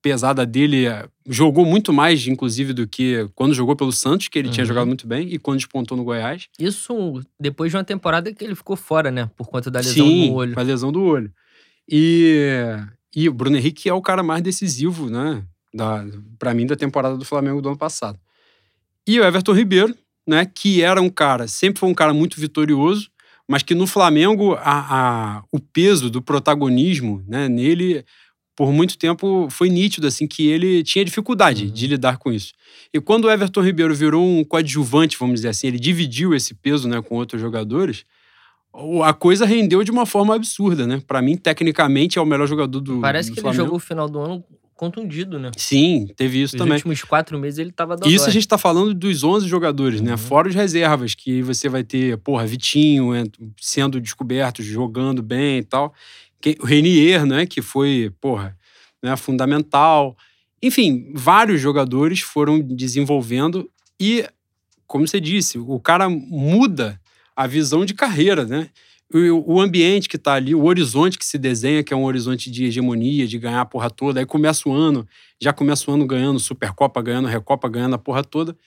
pesada dele, é, jogou muito mais, inclusive, do que quando jogou pelo Santos, que ele tinha Uhum. jogado muito bem, e quando despontou no Goiás. Isso depois de uma temporada que ele ficou fora, né? Por conta da lesão Sim, no olho. com a lesão do olho. E, e o Bruno Henrique é o cara mais decisivo, né? Da, pra mim, da temporada do Flamengo do ano passado. E o Everton Ribeiro, né? Que era um cara, sempre foi um cara muito vitorioso, mas que no Flamengo a, a- o peso do protagonismo né, nele, por muito tempo, foi nítido, assim, que ele tinha dificuldade Uhum. de lidar com isso. E quando o Everton Ribeiro virou um coadjuvante, vamos dizer assim, ele dividiu esse peso né, com outros jogadores, a coisa rendeu de uma forma absurda, né? Pra mim, tecnicamente, é o melhor jogador do Parece do que ele Flamengo. jogou o final do ano contundido, né? Sim, teve isso Os também. últimos quatro meses ele tava dando. Isso a gente tá falando dos 11 jogadores, né? Uhum. Fora os reservas, que você vai ter, porra, Vitinho sendo descoberto, jogando bem e tal. O Renier, né? Que foi, porra, né, fundamental. Enfim, vários jogadores foram desenvolvendo E, como você disse, o cara muda a visão de carreira, né? O, o ambiente que tá ali, o horizonte que se desenha, que é um horizonte de hegemonia, de ganhar a porra toda. Aí começa o ano, já começa o ano ganhando Supercopa, ganhando Recopa, ganhando a porra toda.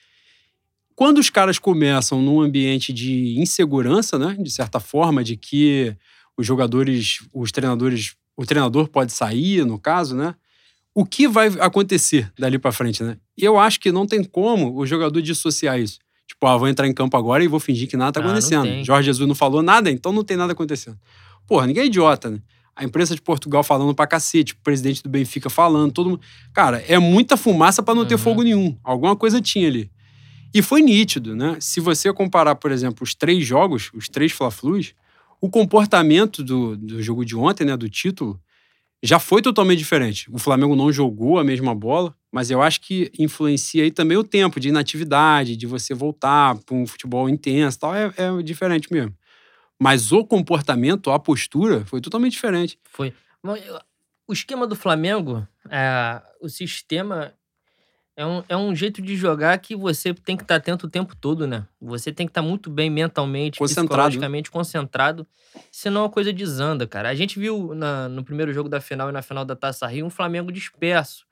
Quando os caras começam num ambiente de insegurança, né? De certa forma, de que os jogadores, os treinadores, o treinador pode sair, no caso, né? O que vai acontecer dali para frente, né? Eu acho que não tem como o jogador dissociar isso. Tipo, ah, vou entrar em campo agora e vou fingir que nada tá ah, acontecendo. Jorge Jesus não falou nada, então não tem nada acontecendo. Porra, ninguém é idiota, né? A imprensa de Portugal falando pra cacete, o presidente do Benfica falando, todo mundo. Cara, é muita fumaça para não uhum. ter fogo nenhum. Alguma coisa tinha ali. E foi nítido, né? Se você comparar, por exemplo, os três jogos, os três Fla-Flus, o comportamento do, do jogo de ontem, né, do título, já foi totalmente diferente. O Flamengo não jogou a mesma bola, mas eu acho que influencia aí também o tempo de inatividade, de você voltar para um futebol intenso tal, é, é diferente mesmo. Mas o comportamento, a postura, foi totalmente diferente. Foi. O esquema do Flamengo, é, o sistema é um, é um jeito de jogar que você tem que estar atento o tempo todo, né? Você tem que estar muito bem mentalmente, concentrado. psicologicamente concentrado, senão a coisa desanda, cara. A gente viu na, no primeiro jogo da final e na final da Taça Rio um Flamengo disperso.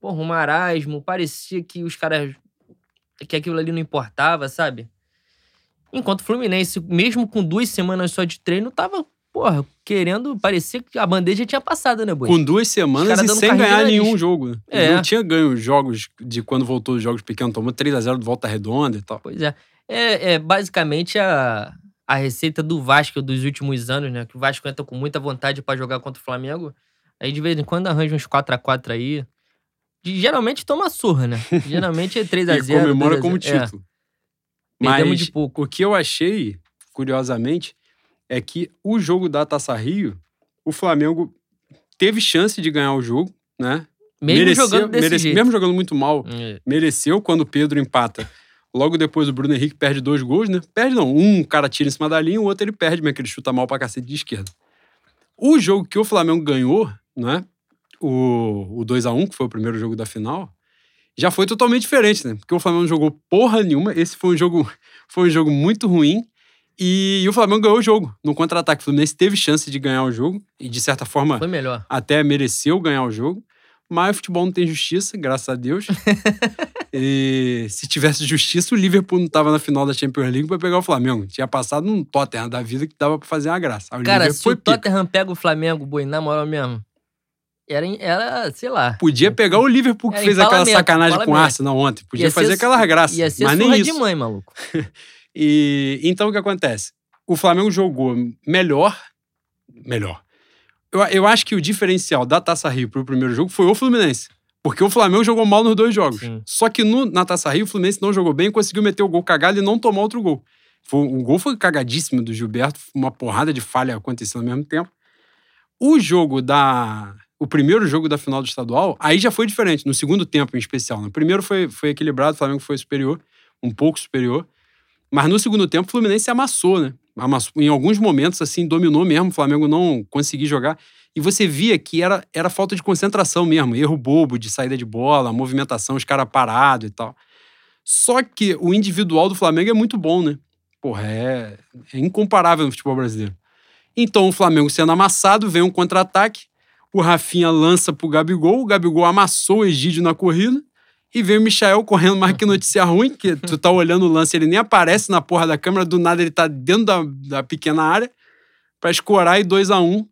Porra, um marasmo, parecia que os caras. que aquilo ali não importava, sabe? Enquanto o Fluminense, mesmo com duas semanas só de treino, tava porra, querendo. Parecia que a bandeja tinha passado, né, Boi? Com duas semanas e sem ganhar nenhum jogo. Né? É. Não tinha ganho jogos de quando voltou os jogos pequenos, tomou 3x0 de volta redonda e tal. Pois é. É, é basicamente a, a receita do Vasco dos últimos anos, né? Que o Vasco entra com muita vontade para jogar contra o Flamengo. Aí de vez em quando arranja uns 4x4 aí. geralmente toma surra, né? (laughs) Geralmente é 3x0. e comemora como título. É. Mas de pouco. o que eu achei, curiosamente, é que o jogo da Taça Rio, o Flamengo teve chance de ganhar o jogo, né? Mesmo mereceu, jogando desse merece, Mesmo jogando muito mal, é. mereceu quando o Pedro empata. Logo depois o Bruno Henrique perde dois gols, né? Perde não, um cara tira em cima da linha, o outro ele perde, mas que ele chuta mal pra cacete de esquerda. O jogo que o Flamengo ganhou, né? O, o 2 a 1 que foi o primeiro jogo da final, já foi totalmente diferente, né? Porque o Flamengo não jogou porra nenhuma. Esse foi um jogo, (laughs) foi um jogo muito ruim. E, e, o Flamengo ganhou o jogo no contra-ataque. O Fluminense teve chance de ganhar o jogo e, de certa forma, Foi melhor. até mereceu ganhar o jogo. Mas o futebol não tem justiça, graças a Deus. (laughs) e se tivesse justiça, o Liverpool não estava na final da Champions League para pegar o Flamengo. Tinha passado num Tottenham da vida que dava para fazer uma graça. O Cara, se o Tottenham pega o Flamengo, boi, na moral mesmo, era, era, sei lá. Podia pegar o Liverpool que fez aquela sacanagem com o Arsenal ontem. Podia ia fazer aquelas graças. Ia ser mas nem isso. de mãe, maluco. (laughs) E então o que acontece? O Flamengo jogou melhor. Melhor. Eu, eu acho que o diferencial da Taça Rio pro primeiro jogo foi o Fluminense. Porque o Flamengo jogou mal nos dois jogos. Sim. Só que no, na Taça Rio, o Fluminense não jogou bem, conseguiu meter o gol cagado e não tomar outro gol. Foi, o gol foi cagadíssimo do Gilberto, uma porrada de falha acontecendo ao mesmo tempo. O jogo da. O primeiro jogo da final do estadual, aí já foi diferente, no segundo tempo em especial. No né? primeiro foi, foi equilibrado, o Flamengo foi superior, um pouco superior. Mas no segundo tempo, o Fluminense amassou, né? Amassou, em alguns momentos, assim, dominou mesmo. O Flamengo não conseguiu jogar. E você via que era, era falta de concentração mesmo. Erro bobo de saída de bola, movimentação, os caras parados e tal. Só que o individual do Flamengo é muito bom, né? Porra, é, é incomparável no futebol brasileiro. Então, o Flamengo sendo amassado, vem um contra-ataque. O Rafinha lança pro Gabigol. O Gabigol amassou o Egídio na corrida. E veio o Michael correndo mais que notícia ruim, que tu tá olhando o lance, ele nem aparece na porra da câmera, do nada ele tá dentro da, da pequena área para escorar e 2 a 1 um,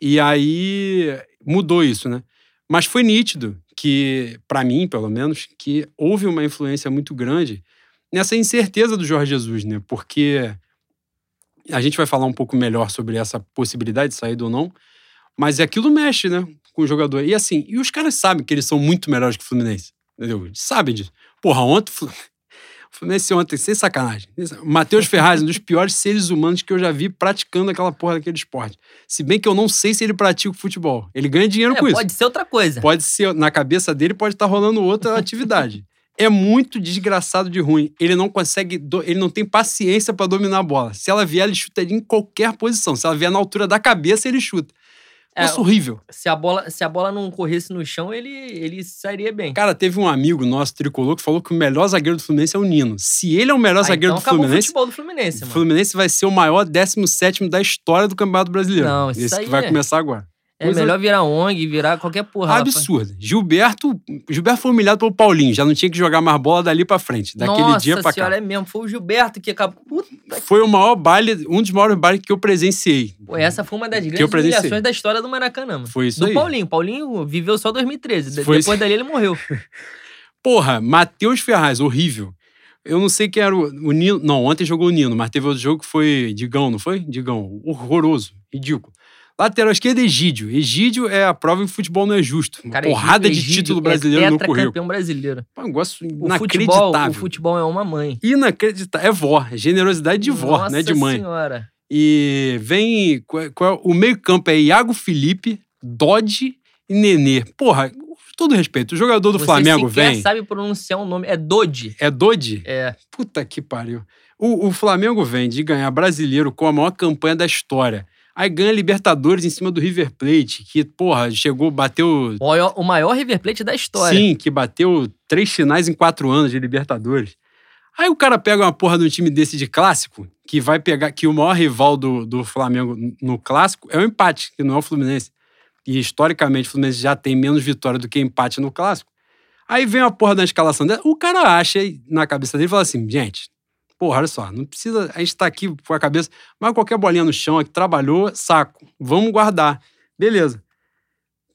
E aí mudou isso, né? Mas foi nítido que, para mim, pelo menos, que houve uma influência muito grande nessa incerteza do Jorge Jesus, né? Porque a gente vai falar um pouco melhor sobre essa possibilidade de saída ou não, mas aquilo mexe, né, com o jogador. E assim, e os caras sabem que eles são muito melhores que o Fluminense. Entendeu? Sabe disso. Porra, ontem. Fluminense (laughs) ontem, sem sacanagem. Matheus Ferraz, um dos piores seres humanos que eu já vi praticando aquela porra daquele esporte. Se bem que eu não sei se ele pratica o futebol. Ele ganha dinheiro é, com isso. Pode ser outra coisa. Pode ser, na cabeça dele pode estar tá rolando outra atividade. É muito desgraçado de ruim. Ele não consegue, ele não tem paciência para dominar a bola. Se ela vier, ele chuta em qualquer posição. Se ela vier na altura da cabeça, ele chuta. É, Nossa, horrível. se, a bola, se a bola não corresse no chão, ele, ele sairia bem. Cara, teve um amigo nosso, tricolor, que falou que o melhor zagueiro do Fluminense é o Nino. Se ele é o melhor Ah, zagueiro então do acabou o Fluminense, futebol do Fluminense, o. Fluminense vai ser o maior 17 da história do Campeonato Brasileiro. Não, isso Esse aí que vai é- começar agora. É coisa- melhor virar ONG, virar qualquer porra. lá, Absurdo. Gilberto, Gilberto foi humilhado pelo Paulinho, já não tinha que jogar mais bola dali pra frente. Daquele Nossa dia pra senhora, cá. é mesmo. Foi o Gilberto que acabou. Puta Foi o maior baile, um dos maiores bailes que eu presenciei. Pô, essa foi uma das grandes humilhações da história do Maracanã, mano. Foi isso do aí. Paulinho. Paulinho viveu só 2013. De- Foi Depois isso. dali ele morreu. (laughs) Porra, Matheus Ferraz, horrível. Eu não sei quem era o, o Nino. Não, ontem jogou o Nino, mas teve outro jogo que foi Digão, não foi? Digão. Horroroso, ridículo. Lateral esquerda, Egídio. Egídio é a prova em futebol não é justo. Cara, porrada Egídio- de título Egídio brasileiro é no currículo. campeão brasileiro. Um negócio O futebol, inacreditável. o futebol é uma mãe. Inacreditável. É vó. É generosidade de vó, Nossa né? De mãe. senhora. E vem. qual é- é- o meio-campo é Iago Felipe, Dodge e Nenê. Porra, com todo respeito, o jogador do Você Flamengo sequer vem. sabe pronunciar o nome. É Dodge. É Dodge? É. Puta que pariu. O, o Flamengo vem de ganhar brasileiro com a maior campanha da história. Aí ganha Libertadores em cima do River Plate, que, porra, chegou, bateu. O maior, o maior River Plate da história. Sim, que bateu três finais em quatro anos de Libertadores. Aí o cara pega uma porra de um time desse de clássico, que vai pegar. que o maior rival do, do Flamengo no clássico é o empate, que não é o Fluminense. E historicamente o Fluminense já tem menos vitória do que empate no clássico. Aí vem a porra da escalação dela. O cara acha na cabeça dele e fala assim: gente, porra, olha só, não precisa. A gente tá aqui com a cabeça, mas qualquer bolinha no chão que trabalhou, saco. Vamos guardar. Beleza.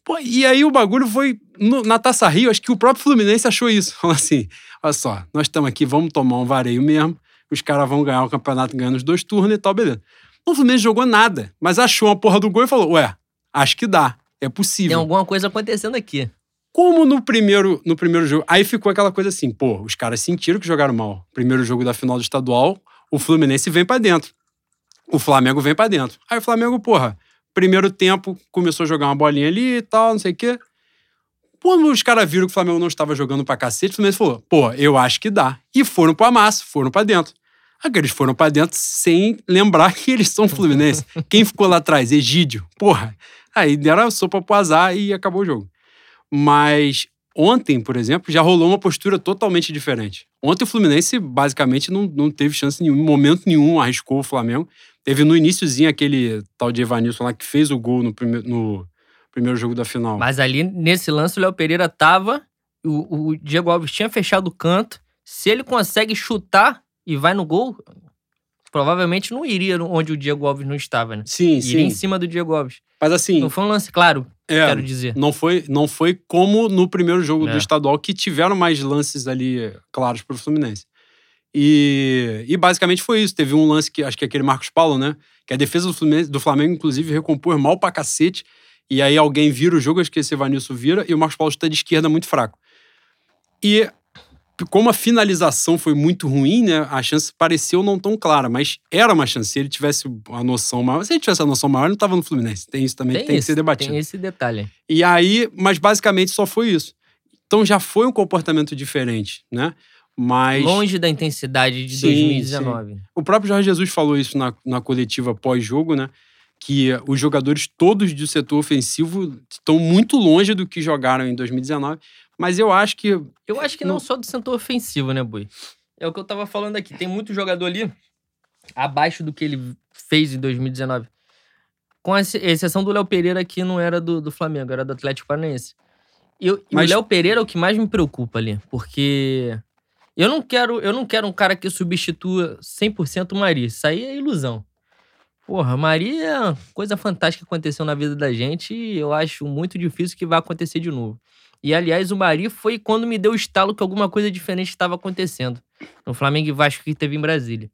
Pô, e aí o bagulho foi. no- na Taça Rio, acho que o próprio Fluminense achou isso. (laughs) Falou assim: olha só, nós estamos aqui, vamos tomar um vareio mesmo. Os caras vão ganhar o campeonato ganhando os dois turnos e tal, beleza. O Fluminense jogou nada, mas achou a porra do gol e falou: ué, acho que dá. É Tem possível. alguma coisa acontecendo aqui. Como no primeiro, no primeiro jogo. Aí ficou aquela coisa assim, pô, os caras sentiram que jogaram mal. Primeiro jogo da final do estadual, o Fluminense vem pra dentro. O Flamengo vem pra dentro. Aí o Flamengo, porra, primeiro tempo começou a jogar uma bolinha ali e tal, não sei o quê. Quando os caras viram que o Flamengo não estava jogando pra cacete, o Fluminense falou, pô, eu acho que dá. E foram pro amasso, foram pra dentro. Aí eles foram pra dentro sem lembrar (laughs) que eles são Fluminense. Quem ficou lá atrás? Egídio. Porra. Aí deram a sopa pro azar e acabou o jogo. Mas ontem, por exemplo, já rolou uma postura totalmente diferente. Ontem o Fluminense basicamente não, não teve chance nenhum, em momento nenhum arriscou o Flamengo. Teve no iníciozinho aquele tal de Evanilson lá que fez o gol no primeiro, no primeiro jogo da final. Mas ali, nesse lance, o Léo Pereira tava. O, o Diego Alves tinha fechado o canto. Se ele consegue chutar e vai no gol, provavelmente não iria onde o Diego Alves não estava, né? Sim, Iria em sim. cima do Diego Alves. Mas assim, Não foi um lance claro, é, quero dizer. não, foi, não foi como no primeiro jogo É. do estadual, que tiveram mais lances ali eh, claros pro Fluminense. E, e basicamente foi isso. Teve um lance que acho que é aquele Marcos Paulo, né? Que a defesa do, Fluminense, do Flamengo, inclusive, recompôs mal pra cacete. E aí alguém vira o jogo, acho que esse Evanilson vira, e o Marcos Paulo está de esquerda muito fraco. E como a finalização foi muito ruim, né? A chance pareceu não tão clara, mas era uma chance. Se ele tivesse a noção maior, se ele tivesse a noção maior, ele não estava no Fluminense. Tem isso também que tem isso, que ser debatido. Tem esse detalhe. E aí, mas basicamente só foi isso. Então já foi um comportamento diferente, né? Mas Longe da intensidade de Sim, 2019. o próprio Jorge Jesus falou isso na, na coletiva pós-jogo, né? Que os jogadores todos do setor ofensivo estão muito longe do que jogaram em 2019. Mas eu acho que Eu acho que não Não- só do setor ofensivo, né, Bui? É o que eu tava falando aqui. Tem muito jogador ali abaixo do que ele fez em 2019. Com exceção do Léo Pereira, que não era do, do Flamengo, era do Atlético Paranaense. E, Mas- o Léo Pereira é o que mais me preocupa ali, porque eu não quero, eu não quero um cara que substitua 100% o Mari. Isso aí é ilusão. Porra, Mari é coisa fantástica que aconteceu na vida da gente e eu acho muito difícil que vai acontecer de novo. E, aliás, o Mari foi quando me deu o estalo que alguma coisa diferente estava acontecendo. No Flamengo e Vasco que teve em Brasília.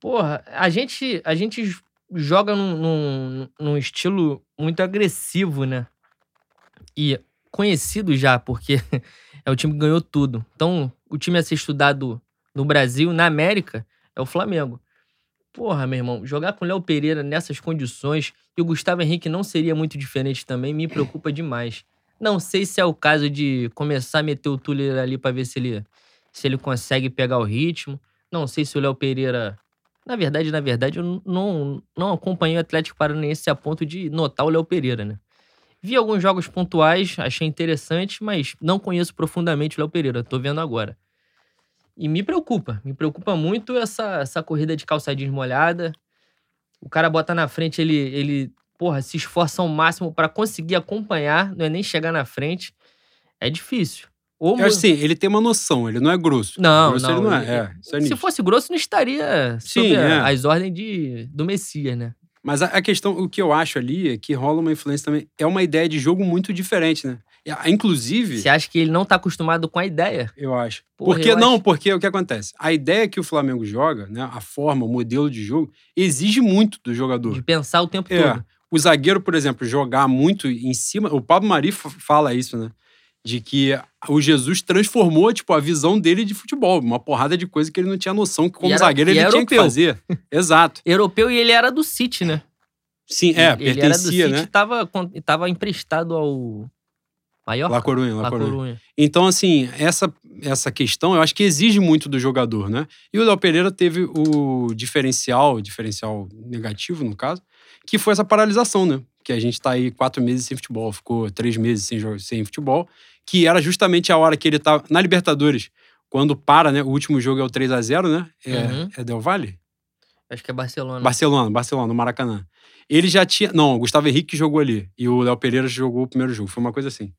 Porra, a gente, a gente joga num, num, num estilo muito agressivo, né? E conhecido já, porque (laughs) é o time que ganhou tudo. Então, o time a ser estudado no Brasil, na América, é o Flamengo. Porra, meu irmão, jogar com o Léo Pereira nessas condições e o Gustavo Henrique não seria muito diferente também, me preocupa demais. Não sei se é o caso de começar a meter o Tuller ali pra ver se ele, se ele consegue pegar o ritmo. Não sei se o Léo Pereira Na verdade, na verdade, eu não, não acompanhei o Atlético Paranaense a ponto de notar o Léo Pereira, né? Vi alguns jogos pontuais, achei interessante, mas não conheço profundamente o Léo Pereira, tô vendo agora. E me preocupa, me preocupa muito essa, essa corrida de calçadinhos molhada. O cara bota na frente, ele, ele porra, se esforça ao máximo para conseguir acompanhar, não é nem chegar na frente. É difícil. Ou eu acho assim, ele tem uma noção, ele não é grosso. Não, grosso não. Ele não é. é, é se fosse grosso, não estaria Sim, é. as ordens de, do Messias, né? Mas a, a, questão, o que eu acho ali é que rola uma influência também. É uma ideia de jogo muito diferente, né? Inclusive. Você acha que ele não tá acostumado com a ideia? Eu acho. Porra, porque, eu não, acho... porque o que acontece? A ideia que o Flamengo joga, né? A forma, o modelo de jogo, exige muito do jogador. De pensar o tempo é. todo. O zagueiro, por exemplo, jogar muito em cima. O Pablo Mari fala isso, né? de que o Jesus transformou, tipo, a visão dele de futebol. Uma porrada de coisa que ele não tinha noção que, como era, zagueiro, ele tinha que fazer. (laughs) Exato. Europeu e ele era do City, né? Sim, é, ele pertencia, era do City, né? Tava, tava emprestado ao Maiorca? La Corunha, La, La Corunha. Corunha. Então, assim, essa, essa questão eu acho que exige muito do jogador, né? E o Léo Pereira teve o diferencial, diferencial negativo, no caso, que foi essa paralisação, né? Que a gente tá aí quatro meses sem futebol, ficou três meses sem, sem futebol que era justamente a hora que ele estava na Libertadores, quando para, né? O último jogo é o 3 a 0 né? É, uhum. é Del Valle? Acho que é Barcelona. Barcelona, Barcelona, no Maracanã. Ele já tinha. Não, o Gustavo Henrique jogou ali. E o Léo Pereira jogou o primeiro jogo. Foi uma coisa assim.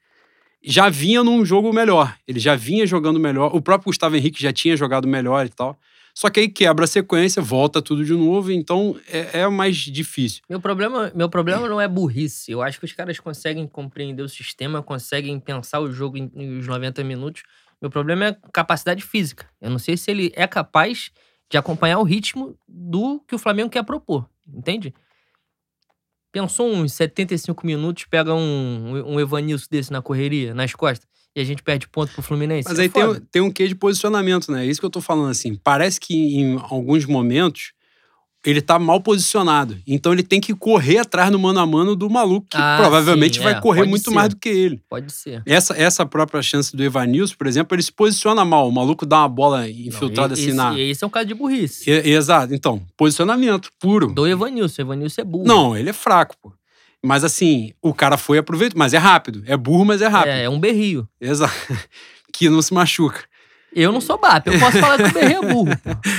Já vinha num jogo melhor. Ele já vinha jogando melhor. O próprio Gustavo Henrique já tinha jogado melhor e tal. Só que aí quebra a sequência, volta tudo de novo, então é, é, mais difícil. Meu problema, meu problema não é burrice. Eu acho que os caras conseguem compreender o sistema, conseguem pensar o jogo em, em os 90 minutos. Meu problema é capacidade física. Eu não sei se ele é capaz de acompanhar o ritmo do que o Flamengo quer propor, entende? Pensou uns 75 minutos, pega um, um Evanilson desse na correria, nas costas e a gente perde ponto pro Fluminense. Mas é aí tem, tem um quê de posicionamento, né? É isso que eu tô falando assim. Parece que em alguns momentos ele tá mal posicionado. Então ele tem que correr atrás no mano a mano do maluco, que ah, provavelmente sim, vai é. correr Pode muito ser. mais do que ele. Pode ser. Essa, essa própria chance do Evanilson, por exemplo, ele se posiciona mal. O maluco dá uma bola infiltrada Não, assim na. Esse é um caso de burrice. exato. Então, posicionamento puro. Do Evanilson. O Evanilson é burro. Não, ele é fraco, pô. Mas assim, o cara foi aproveitar, mas é rápido. É burro, mas é rápido. É, é um berrio. Exato. (laughs) que não se machuca. Eu não sou BAP, eu posso falar que o berrio é burro.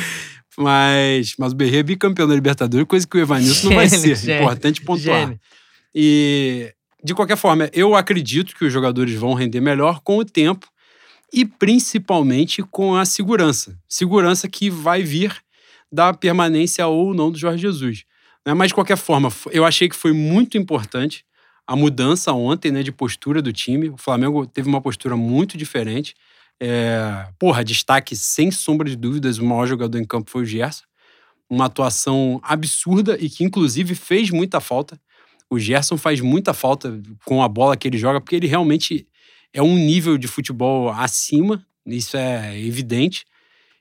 (laughs) mas, mas o berrio é bicampeão da Libertadores, coisa que o Evanilson não vai ser. Gênio, Importante pontuar. Gênio. E, de qualquer forma, eu acredito que os jogadores vão render melhor com o tempo e principalmente com a segurança. Segurança que vai vir da permanência ou não do Jorge Jesus. Né? Mas, de qualquer forma, eu achei que foi muito importante a mudança ontem né, de postura do time. O Flamengo teve uma postura muito diferente. É, porra, destaque sem sombra de dúvidas, o maior jogador em campo foi o Gerson. Uma atuação absurda e que, inclusive, fez muita falta. O Gerson faz muita falta com a bola que ele joga, porque ele realmente é um nível de futebol acima, isso é evidente.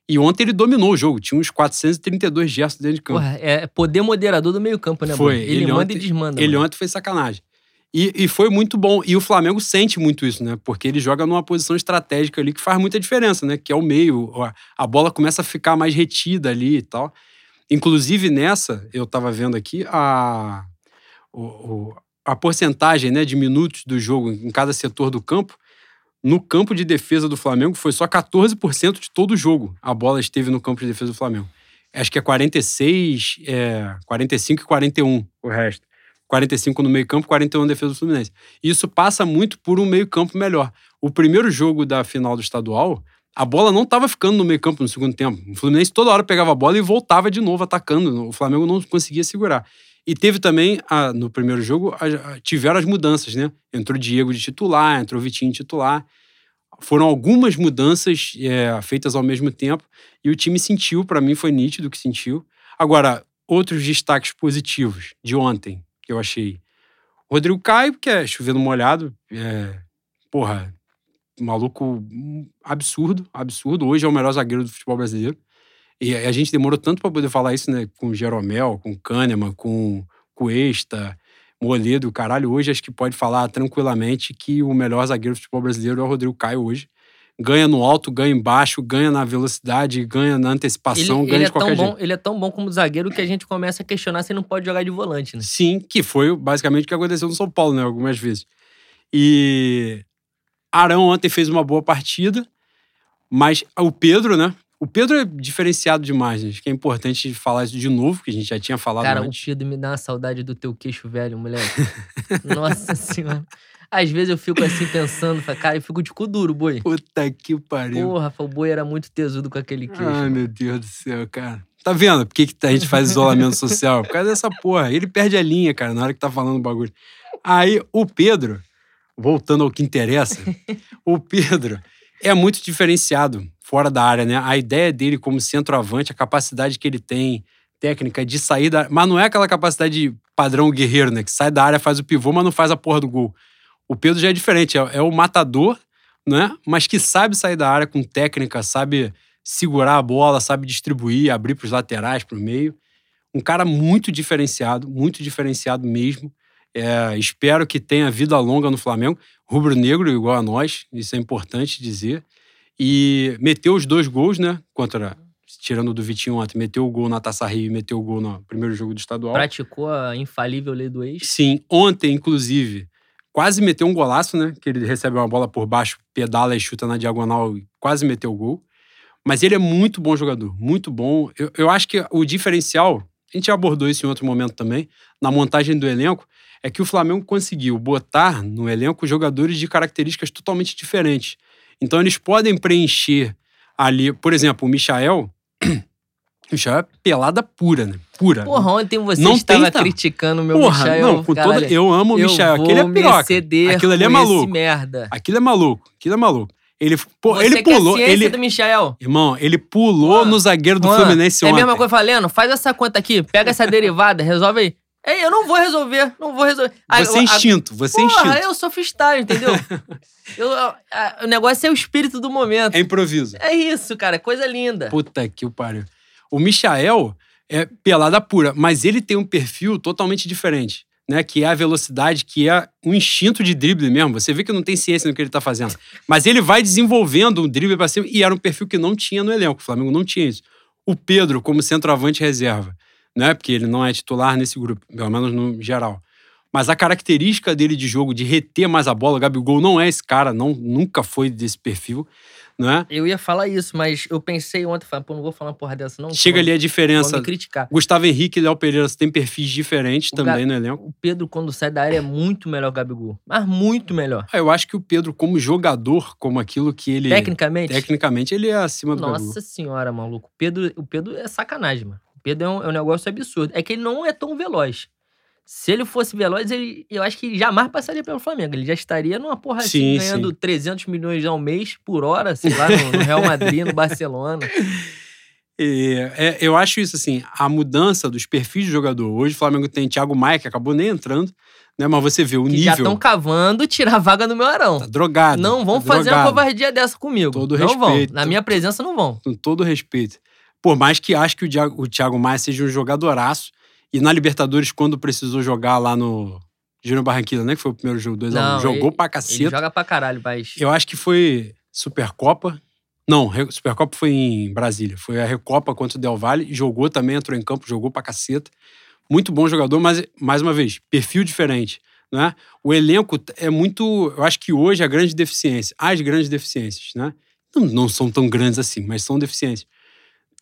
E ontem ele dominou o jogo, tinha uns 432 gestos dentro de campo. Porra, é poder moderador do meio-campo, né, Foi. Ele, ele manda ontem, e desmanda. Ele mano. ontem foi sacanagem. E, e, foi muito bom. E o Flamengo sente muito isso, né? Porque ele joga numa posição estratégica ali que faz muita diferença, né? Que é o meio. A bola começa a ficar mais retida ali e tal. Inclusive nessa, eu tava vendo aqui, a, o, a porcentagem né, de minutos do jogo em cada setor do campo no campo de defesa do Flamengo foi só 14% de todo o jogo. A bola esteve no campo de defesa do Flamengo. Acho que é 46, é, 45 e 41 o resto. 45 no meio-campo, 41 na defesa do Fluminense. Isso passa muito por um meio-campo melhor. O primeiro jogo da final do estadual, a bola não estava ficando no meio-campo no segundo tempo. O Fluminense toda hora pegava a bola e voltava de novo atacando. O Flamengo não conseguia segurar. E teve também, a, no primeiro jogo, a, a, tiveram as mudanças, né? Entrou Diego de titular, entrou Vitinho de titular. Foram algumas mudanças é, feitas ao mesmo tempo e o time sentiu, para mim foi nítido que sentiu. Agora, outros destaques positivos de ontem que eu achei. Rodrigo Caio, que é chovendo molhado, é, porra, maluco absurdo, absurdo. Hoje é o melhor zagueiro do futebol brasileiro. E a gente demorou tanto para poder falar isso, né? Com Jeromel, com Kahneman, com Cuesta, Moledo, caralho. Hoje acho que pode falar tranquilamente que o melhor zagueiro do futebol brasileiro é o Rodrigo Caio hoje. ganha no alto, ganha embaixo, ganha na velocidade, ganha na antecipação, ele, ganha ele de é qualquer jeito. bom, Ele é tão bom como zagueiro que a gente começa a questionar se ele não pode jogar de volante, né? Sim, que foi basicamente o que aconteceu no São Paulo, né? Algumas vezes. E Arão ontem fez uma boa partida, mas o Pedro, né? O Pedro é diferenciado demais, né? Acho que é importante falar isso de novo, que a gente já tinha falado Cara, antes. o Pedro me dá uma saudade do teu queixo velho, moleque. Nossa (laughs) senhora. Às vezes eu fico assim pensando, cara, eu fico de cu duro, boi. Puta que pariu. Porra, o boi era muito tesudo com aquele queixo. Ai, meu Deus do céu, cara. Tá vendo por que, que a gente faz isolamento social? Por causa dessa porra. Ele perde a linha, cara, na hora que tá falando o bagulho. Aí, o Pedro, voltando ao que interessa, o Pedro é muito diferenciado fora da área, né? A ideia dele como centroavante, a capacidade que ele tem, técnica de sair da. Mas não é aquela capacidade de padrão guerreiro, né? Que sai da área, faz o pivô, mas não faz a porra do gol. O Pedro já é diferente, é, é o matador, né? Mas que sabe sair da área com técnica, sabe segurar a bola, sabe distribuir, abrir para os laterais, para o meio. Um cara muito diferenciado, muito diferenciado mesmo. É, espero que tenha vida longa no Flamengo. Rubro-negro igual a nós, isso é importante dizer. E meteu os dois gols, né? Contra, tirando do Vitinho ontem, meteu o gol na Taça Rio e meteu o gol no primeiro jogo do estadual. Praticou a infalível lei do ex. Sim, ontem, inclusive, quase meteu um golaço, né? Que ele recebe uma bola por baixo, pedala e chuta na diagonal e quase meteu o gol. Mas ele é muito bom jogador, muito bom. Eu, eu acho que o diferencial, a gente já abordou isso em outro momento também, na montagem do elenco, é que o Flamengo conseguiu botar no elenco jogadores de características totalmente diferentes. Então eles podem preencher ali, por exemplo, o Michael. (clears throat) o Michael é pelada pura, né? Pura. Porra, ontem você Não estava tem, tá? criticando o meu Porra, Michael. não, com toda, eu amo o Michael. vou Aquele é piroca. Aquilo ali é maluco. Merda. Aquilo é maluco. Aquilo é maluco. Ele, pô, Você ele pulou. Ele, do Michael? irmão, ele pulou no zagueiro do Juan, Fluminense É a ontem. mesma coisa falando, faz essa conta aqui, pega essa (laughs) derivada, resolve aí. Ei, eu não vou resolver, não vou resolver. Você é instinto, você é instinto. eu sou freestyle, entendeu? (laughs) Eu- a- a- o negócio é o espírito do momento. É improviso. É isso, cara, coisa linda. Puta que o pariu. O Michael é pelada pura, mas ele tem um perfil totalmente diferente, né? Que é a velocidade, que é um instinto de drible mesmo. Você vê que não tem ciência no que ele tá fazendo. Mas ele vai desenvolvendo um drible pra cima e era um perfil que não tinha no elenco. O Flamengo não tinha isso. O Pedro, como centroavante reserva, né? Porque ele não é titular nesse grupo, pelo menos no geral. Mas a característica dele de jogo, de reter mais a bola, o Gabigol não é esse cara, não, nunca foi desse perfil, né? Eu ia falar isso, mas eu pensei ontem, falei, pô, não vou falar uma porra dessa, não. Chega vão- ali a diferença. me criticar. Gustavo Henrique e Léo Pereira têm perfis diferentes O também Ga- no elenco. O Pedro, quando sai da área, é muito melhor que o Gabigol. Mas muito melhor. Ah, Eu acho que o Pedro, como jogador, como aquilo que ele. Tecnicamente, Tecnicamente, ele é acima do Gabigol. nossa senhora, maluco. O Pedro, o Pedro é sacanagem, mano. Pedro é um, é um negócio absurdo. É que ele não é tão veloz. Se ele fosse veloz, ele, eu acho que ele jamais passaria pelo Flamengo. Ele já estaria numa porra Sim, assim, ganhando sim. 300 milhões ao mês por hora, sei lá, no, no Real Madrid, no Barcelona. (laughs) E, é, eu acho isso assim, a mudança dos perfis do jogador. Hoje o Flamengo tem Thiago Maia, que acabou nem entrando, né? Mas você vê o Que já nível. estão cavando tirar a vaga do meu arão. Tá drogado. Não vão tá fazer uma drogado, covardia dessa comigo. Todo não respeito. vão. Na minha presença, não vão. Com todo respeito. Por mais que acho que o Thiago, o Thiago Maia seja um jogadoraço. E na Libertadores, quando precisou jogar lá no Júnior Barranquilla, né? Que foi o primeiro jogo 2x1. Não, Jogou ele- pra Ele caceta. joga pra caralho, mas. Eu acho que foi Supercopa. Não, Supercopa foi em Brasília. Foi a Recopa contra o Del Valle. Jogou também, entrou em campo, jogou pra caceta. Muito bom jogador, mas, mais uma vez, perfil diferente. Né? O elenco é muito. Eu acho que hoje a grande deficiência, as grandes deficiências, né? Não, não são tão grandes assim, mas são deficiências.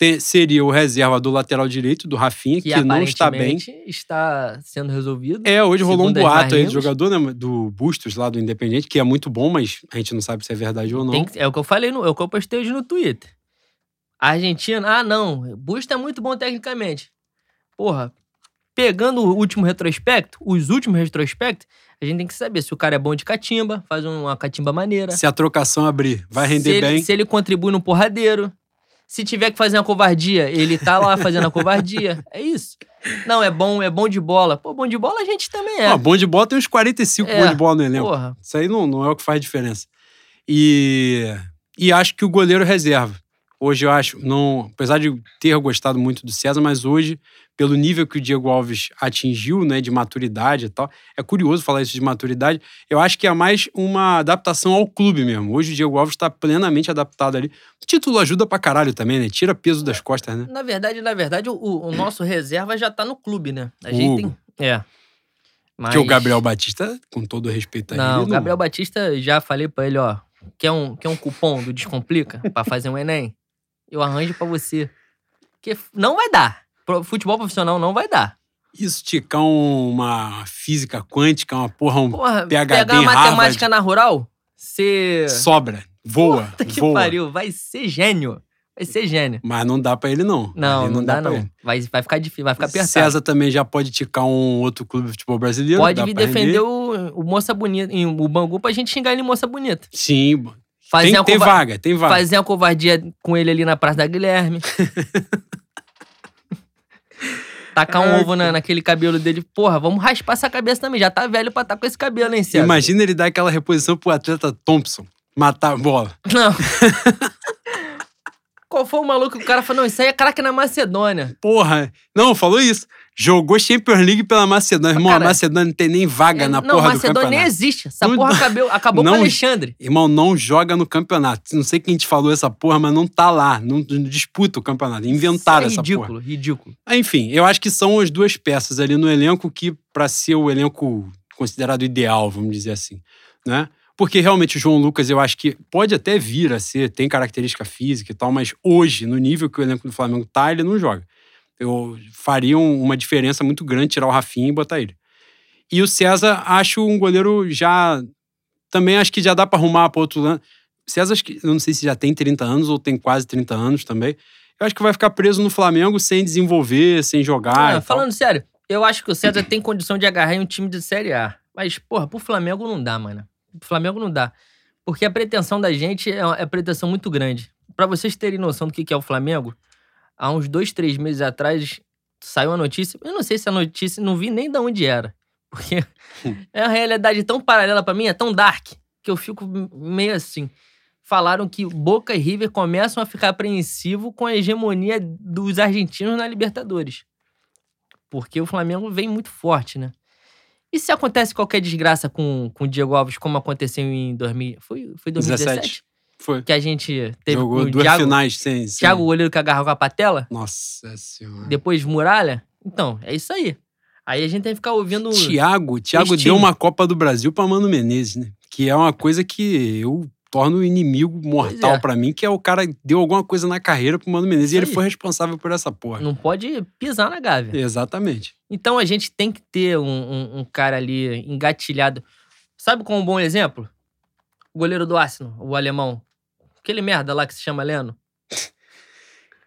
Tem- seria o reserva do lateral direito, do Rafinha, que, que, não está bem. está sendo resolvido. É, hoje rolou um boato aí do jogador, né? Do Bustos lá do Independente, que é muito bom, mas a gente não sabe se é verdade ou não. Que- é o que eu falei, no, é o que eu postei hoje no Twitter. A Argentina, ah, não, Busto é muito bom tecnicamente. Porra, pegando o último retrospecto, os últimos retrospectos, a gente tem que saber se o cara é bom de catimba, faz uma catimba maneira. Se a trocação abrir, vai se render ele, bem. Se ele contribui no porradeiro. Se tiver que fazer uma covardia, ele tá lá fazendo a covardia. É isso. Não, é bom, é bom de bola. Pô, bom de bola a gente também é. Ó, bom de bola tem uns 45 É, bom de bola no elenco. Porra. Isso aí não, não é o que faz diferença. E, e acho que o goleiro reserva. Hoje eu acho, não, apesar de ter gostado muito do César, mas hoje, pelo nível que o Diego Alves atingiu, né, de maturidade e tal, é curioso falar isso de maturidade. Eu acho que é mais uma adaptação ao clube mesmo. Hoje o Diego Alves está plenamente adaptado ali. O título ajuda pra caralho também, né? Tira peso das costas, né? Na verdade, na verdade, o, o nosso reserva já tá no clube, né? A gente Hugo. tem. É. Mas... Que o Gabriel Batista, com todo respeito a Não, ele, o Gabriel Batista, já falei pra ele, ó. Quer um, quer um cupom do Descomplica pra fazer um Enem? Eu arranjo pra você. Porque não vai dar. Futebol profissional não vai dar. Isso ticar uma física quântica, uma porra, um Porra, PhD pegar em matemática na rural, você. sobra, voa, Puta que voa. pariu, vai ser gênio. Vai ser gênio. Mas não dá pra ele, não. Não, Ali não, dá, pra não. ele. Vai, vai ficar difícil, vai ficar apertado. César também já pode ticar um outro clube de futebol brasileiro. Pode dá vir defender o, o Moça Bonita, o Bangu pra gente xingar ele em Moça Bonita. Sim, Fazer, tem, tem cova- vaga, tem vaga. fazer uma covardia com ele ali na Praça da Guilherme. (laughs) Tacar um Ai, ovo na, naquele cabelo dele. Porra, vamos raspar essa cabeça também. Já tá velho pra estar com esse cabelo, hein, César? Imagina ele dar aquela reposição pro atleta Thompson. Matar a bola. Não. (laughs) Qual foi o maluco que o cara falou? Não, isso aí é craque na Macedônia. Porra. Não, falou isso. Jogou Champions League pela Macedônia. Irmão, Cara, a Macedônia não tem nem vaga na não, porra do Macedônia nem campeonato. existe. Essa Não- porra acabou, acabou não- com o Alexandre. Irmão, não joga no campeonato. Não sei quem te falou essa porra, mas não tá lá. Não, não disputa o campeonato. Inventaram é essa ridículo, porra. ridículo. Enfim, eu acho que são as duas peças ali no elenco que, pra ser o elenco considerado ideal, vamos dizer assim, né? Porque realmente o João Lucas, eu acho que pode até vir a ser, tem característica física e tal, mas hoje, no nível que o elenco do Flamengo tá, ele não joga. Eu faria um- uma diferença muito grande tirar o Rafinha e botar ele. E o César, acho um goleiro já. Também acho que já dá pra arrumar para outro lado. César, acho que, eu não sei se já tem 30 anos ou tem quase 30 anos também. Eu acho que vai ficar preso no Flamengo sem desenvolver, sem jogar. Ah, falando sério, eu acho que o César tem condição de agarrar em um time de Série A. Mas, porra, pro Flamengo não dá, mano. Pro Flamengo não dá. Porque a pretensão da gente é uma é pretensão muito grande. Pra vocês terem noção do que que é o Flamengo, há uns dois, três meses atrás saiu a notícia. Eu não sei se a notícia, não vi nem de onde era. (laughs) Porque (laughs) é uma realidade tão paralela pra mim, é tão dark, que eu fico meio assim. Falaram que Boca e River começam a ficar apreensivo com a hegemonia dos argentinos na Libertadores. Porque o Flamengo vem muito forte, né? E se acontece qualquer desgraça com, com o Diego Alves, como aconteceu em 2000, foi, foi 2017? 17. Foi. Que a gente teve Jogou o duas Thiago, finais sem. sem- Thiago, o goleiro que agarrou com a patela, Nossa senhora. depois Muralha. Então, é isso aí. Aí a gente tem que ficar ouvindo... Thiago, Thiago deu uma Copa do Brasil pra Mano Menezes, né? Que é uma coisa que eu torno inimigo mortal é. pra mim, que é o cara que deu alguma coisa na carreira pro Mano Menezes e Isso ele aí. foi responsável por essa porra. Não pode pisar na gávea. Exatamente. Então a gente tem que ter um, um- um cara ali engatilhado. Sabe qual é um bom exemplo? O goleiro do Arsenal, o alemão. Aquele merda lá que se chama Leno.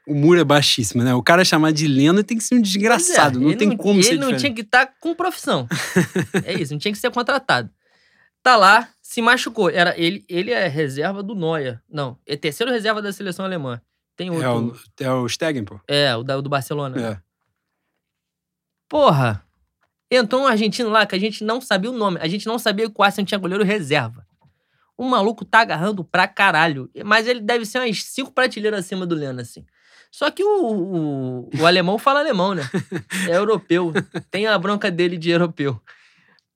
O muro é baixíssimo, né? O cara chamar de Lena tem que ser um desgraçado. Pois é, não ele tem como Ele ser não diferente. tinha que estar com profissão. (laughs) é isso, não tinha que ser contratado. Tá lá, se machucou. Era, ele, ele é reserva do Neuer. Não, é terceiro reserva da seleção alemã. Tem outro. É o, é o Stegen, pô. É, o da- o do Barcelona. É. Porra! Entrou um argentino lá que a gente não sabia o nome. A gente não sabia que o Arsenal tinha goleiro reserva. O maluco tá agarrando pra caralho. Mas ele deve ser umas cinco prateleiras acima do Leno, assim. Só que o, o, o alemão fala alemão, né? (laughs) É europeu. Tem a bronca dele de europeu.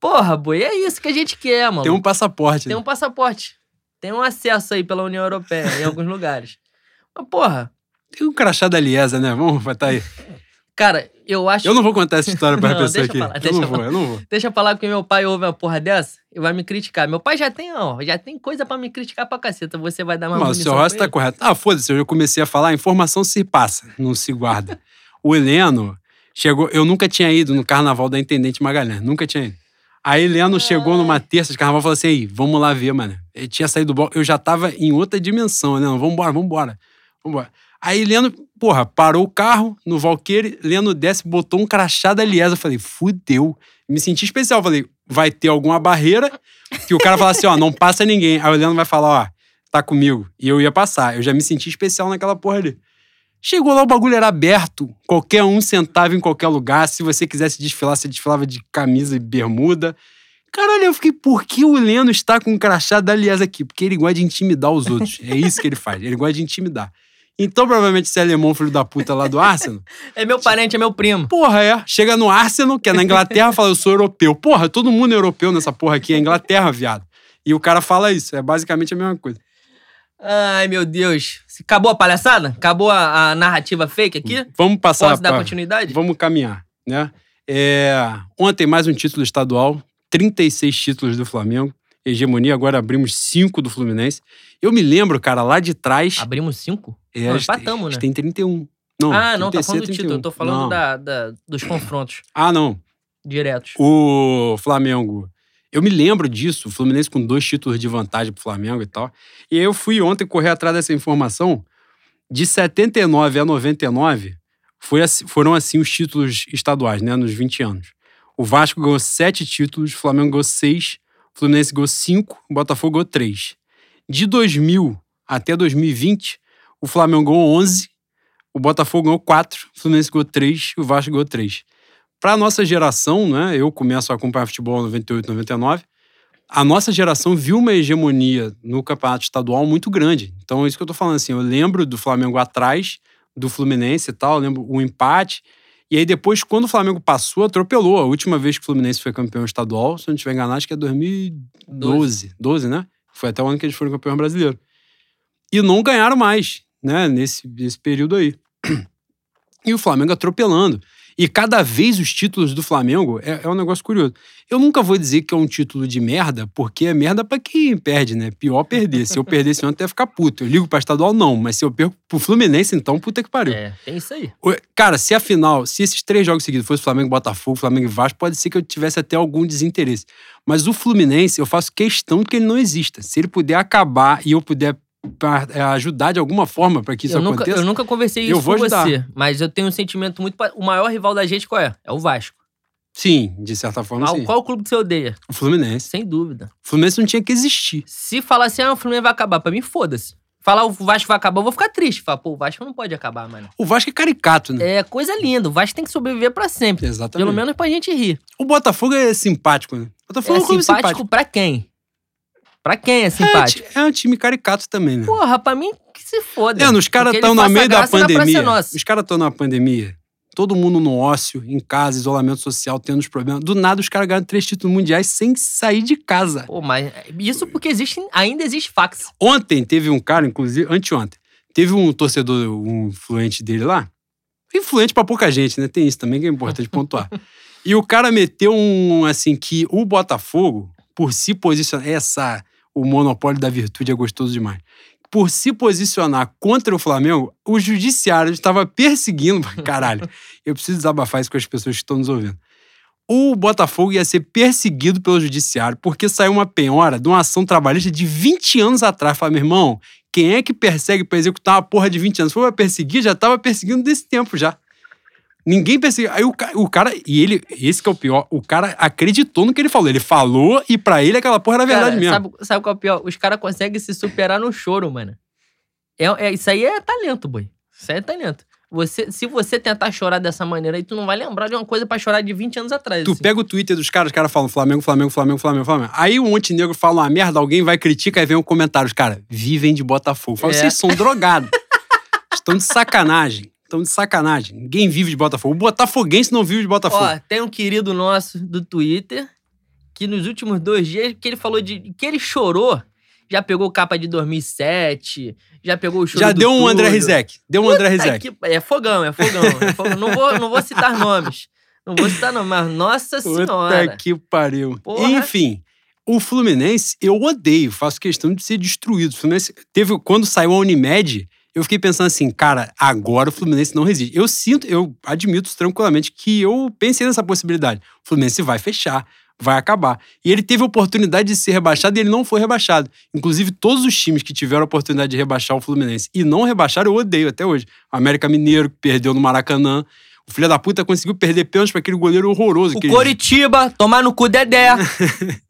Porra, boi, é isso que a gente quer, mano. Tem um passaporte. Tem né? um passaporte. Tem um acesso aí pela União Europeia em alguns lugares. Mas, porra, Tem um crachá da Liesa, né? Vamos botar aí. (laughs) cara, eu acho. Eu não vou contar essa história pra (laughs) Não, pessoa deixa aqui. lá, eu não vou, eu não vou. Deixa eu falar que meu pai ouve uma porra dessa e vai me criticar. Meu pai já tem, ó, já tem coisa pra me criticar pra caceta. Você vai dar uma Mas o seu Rossi pra tá correto. Ah, foda-se, eu já comecei a falar, a informação se passa, não se guarda. o Heleno chegou, eu nunca tinha ido no carnaval da Intendente Magalhães, nunca tinha ido. Aí Heleno chegou numa terça de carnaval e falou assim: aí, vamos lá ver, mano. Ele tinha saído do bloco, eu já tava em outra dimensão, né? Vambora, vambora, vambora. Aí Leno, porra, parou o carro no Valqueire, Leno desce, botou um crachá da. Eu falei, fudeu. Me senti especial. Falei, vai ter alguma barreira que o cara fala assim, ó, não passa ninguém. Aí o Leno vai falar, ó, tá comigo. E eu ia passar. Eu já me senti especial naquela porra ali. Chegou lá, o bagulho era aberto. Qualquer um sentava em qualquer lugar. Se você quisesse desfilar, você desfilava de camisa e bermuda. Caralho, eu fiquei, por que o Leno está com um crachá da aqui? Porque ele gosta de intimidar os outros. É isso que ele faz. Ele gosta de intimidar. Então, provavelmente, esse alemão, filho da puta lá do (laughs) Arsenal. É meu parente, é meu primo. Porra, é. Chega no Arsenal, que é na Inglaterra, fala, eu sou europeu. Porra, todo mundo é europeu nessa porra aqui, é Inglaterra, viado. E o cara fala isso, é basicamente a mesma coisa. Ai, meu Deus. Acabou a palhaçada? Acabou a, a narrativa fake aqui? Vamos passar. Posso dar pra- continuidade? Vamos caminhar, né? É, ontem, mais um título estadual, 36 títulos do Flamengo. Hegemonia, agora abrimos cinco do Fluminense. Eu me lembro, cara, lá de trás. Abrimos cinco? É, tem- empatamos, a gente né? tem 31. Não, ah, não, tá 36, falando do título. Eu tô falando 31. da, da- dos confrontos Ah, não. diretos. O Flamengo. Eu me lembro disso, o Fluminense com dois títulos de vantagem pro Flamengo e tal. E aí eu fui ontem correr atrás dessa informação. De 79 a 99, foi foram assim os títulos estaduais, né, nos 20 anos. O Vasco ganhou sete títulos, o Flamengo ganhou seis, Fluminense ganhou cinco, o Botafogo ganhou três. De 2000 até 2020, o Flamengo ganhou 11, o Botafogo ganhou quatro, o Fluminense ganhou três e o Vasco ganhou três. Para nossa geração, né, eu começo a acompanhar futebol em 98, 99, a nossa geração viu uma hegemonia no campeonato estadual muito grande. Então, é isso que eu tô falando assim, eu lembro do Flamengo atrás do Fluminense e tal, lembro o empate. E aí depois, quando o Flamengo passou, atropelou. A última vez que o Fluminense foi campeão estadual, se eu não estiver enganado, acho que é 2012. 12, né? Foi até o ano que eles foram campeão brasileiro. E não ganharam mais, né? Nesse, nesse período aí. (clears throat) E o Flamengo atropelando. E cada vez os títulos do Flamengo é, é um negócio curioso. Eu nunca vou dizer que é um título de merda, porque é merda pra quem perde, né? Pior perder. Se eu perdesse ontem, eu ia ficar puto. Eu ligo pra estadual, não. Mas se eu perco pro Fluminense, então, puta que pariu. É, tem isso aí. Cara, se a final, se esses três jogos seguidos fossem Flamengo, Botafogo, Flamengo e Vasco, pode ser que eu tivesse até algum desinteresse. Mas o Fluminense, eu faço questão que ele não exista. Se ele puder acabar e eu puder pa- é, ajudar de alguma forma para que isso eu, nunca, aconteça. eu nunca conversei eu isso vou com ajudar. você, mas eu tenho um sentimento muito. O maior rival da gente qual é? É o Vasco. Sim, de certa forma, Qual, sim. qual o clube que você odeia? O Fluminense. Sem dúvida. O Fluminense não tinha que existir. Se falar assim, ah, o Fluminense vai acabar, pra mim, foda-se. Falar o Vasco vai acabar, eu vou ficar triste. Falar, pô, o Vasco não pode acabar, mano. O Vasco é caricato, né? É coisa linda. O Vasco tem que sobreviver pra sempre. Exatamente. Pelo menos pra gente rir. O Botafogo é simpático, né? O Botafogo é, É um simpático, simpático. pra quem? Pra quem é É, simpático? ti- é um time caricato também, né? Porra, pra mim que se foda. É, os caras estão no meio da pandemia. Os caras estão na pandemia. Todo mundo no ócio, em casa, isolamento social, tendo os problemas. Do nada, os caras ganham três títulos mundiais sem sair de casa. Pô, mas isso porque existe, ainda existe fax. Ontem teve um cara, inclusive, anteontem, teve um torcedor, um influente dele lá. Influente pra pouca gente, né? Tem isso também que é importante pontuar. (laughs) E o cara meteu um, assim, que o Botafogo, por se posicionar, essa, o monopólio da virtude é gostoso demais. Por se posicionar contra o Flamengo, o judiciário estava perseguindo. (laughs) Caralho, eu preciso desabafar isso com as pessoas que estão nos ouvindo. O Botafogo ia ser perseguido pelo judiciário porque saiu uma penhora de uma ação trabalhista de 20 anos atrás. Fala, meu irmão, quem é que persegue pra executar uma porra de 20 anos? Foi pra perseguir, já tava perseguindo desse tempo já. Ninguém perseguiu. Aí o, o cara, e ele, esse que é o pior, o cara acreditou no que ele falou. Ele falou e pra ele aquela porra era verdade Cara, mesmo. Sabe, sabe qual é o pior? Os caras conseguem se superar no choro, mano. É, é- isso aí é talento, boy. Isso aí é talento. Você, se você tentar chorar dessa maneira aí, tu não vai lembrar de uma coisa pra chorar de 20 anos atrás. Tu assim. pega o Twitter dos caras, os caras falam Flamengo, Flamengo, Flamengo, Flamengo, Flamengo. Aí um Montenegro fala uma merda, alguém vai criticar e vem um comentário. Os caras vivem de Botafogo. Fala, É. vocês são drogados. (laughs) Estão de sacanagem. Estão de sacanagem. Ninguém vive de Botafogo. O botafoguense não vive de Botafogo. Ó, tem um querido nosso do Twitter que nos últimos dois dias que ele falou de que ele chorou, já pegou capa de 2007, já pegou o choro Já deu um André tudo. Rizek. Deu um André Puta Rizek. que- É fogão, é fogão. é fogão. Não, vou, não vou citar nomes. Não vou citar nomes, mas nossa Puta senhora. que pariu. Porra. Enfim, o Fluminense, eu odeio, faço questão de ser destruído. O Fluminense teve, quando saiu a Unimed, eu fiquei pensando assim, cara, agora o Fluminense não resiste. Eu sinto, eu admito tranquilamente que eu pensei nessa possibilidade. O Fluminense vai fechar, vai acabar. E ele teve a oportunidade de ser rebaixado e ele não foi rebaixado. Inclusive, todos os times que tiveram a oportunidade de rebaixar o Fluminense e não rebaixaram, eu odeio até hoje. O América Mineiro, que perdeu no Maracanã. O filho da puta conseguiu perder pênalti pra aquele goleiro horroroso. O que Coritiba, tomar no cu Dedé. (laughs)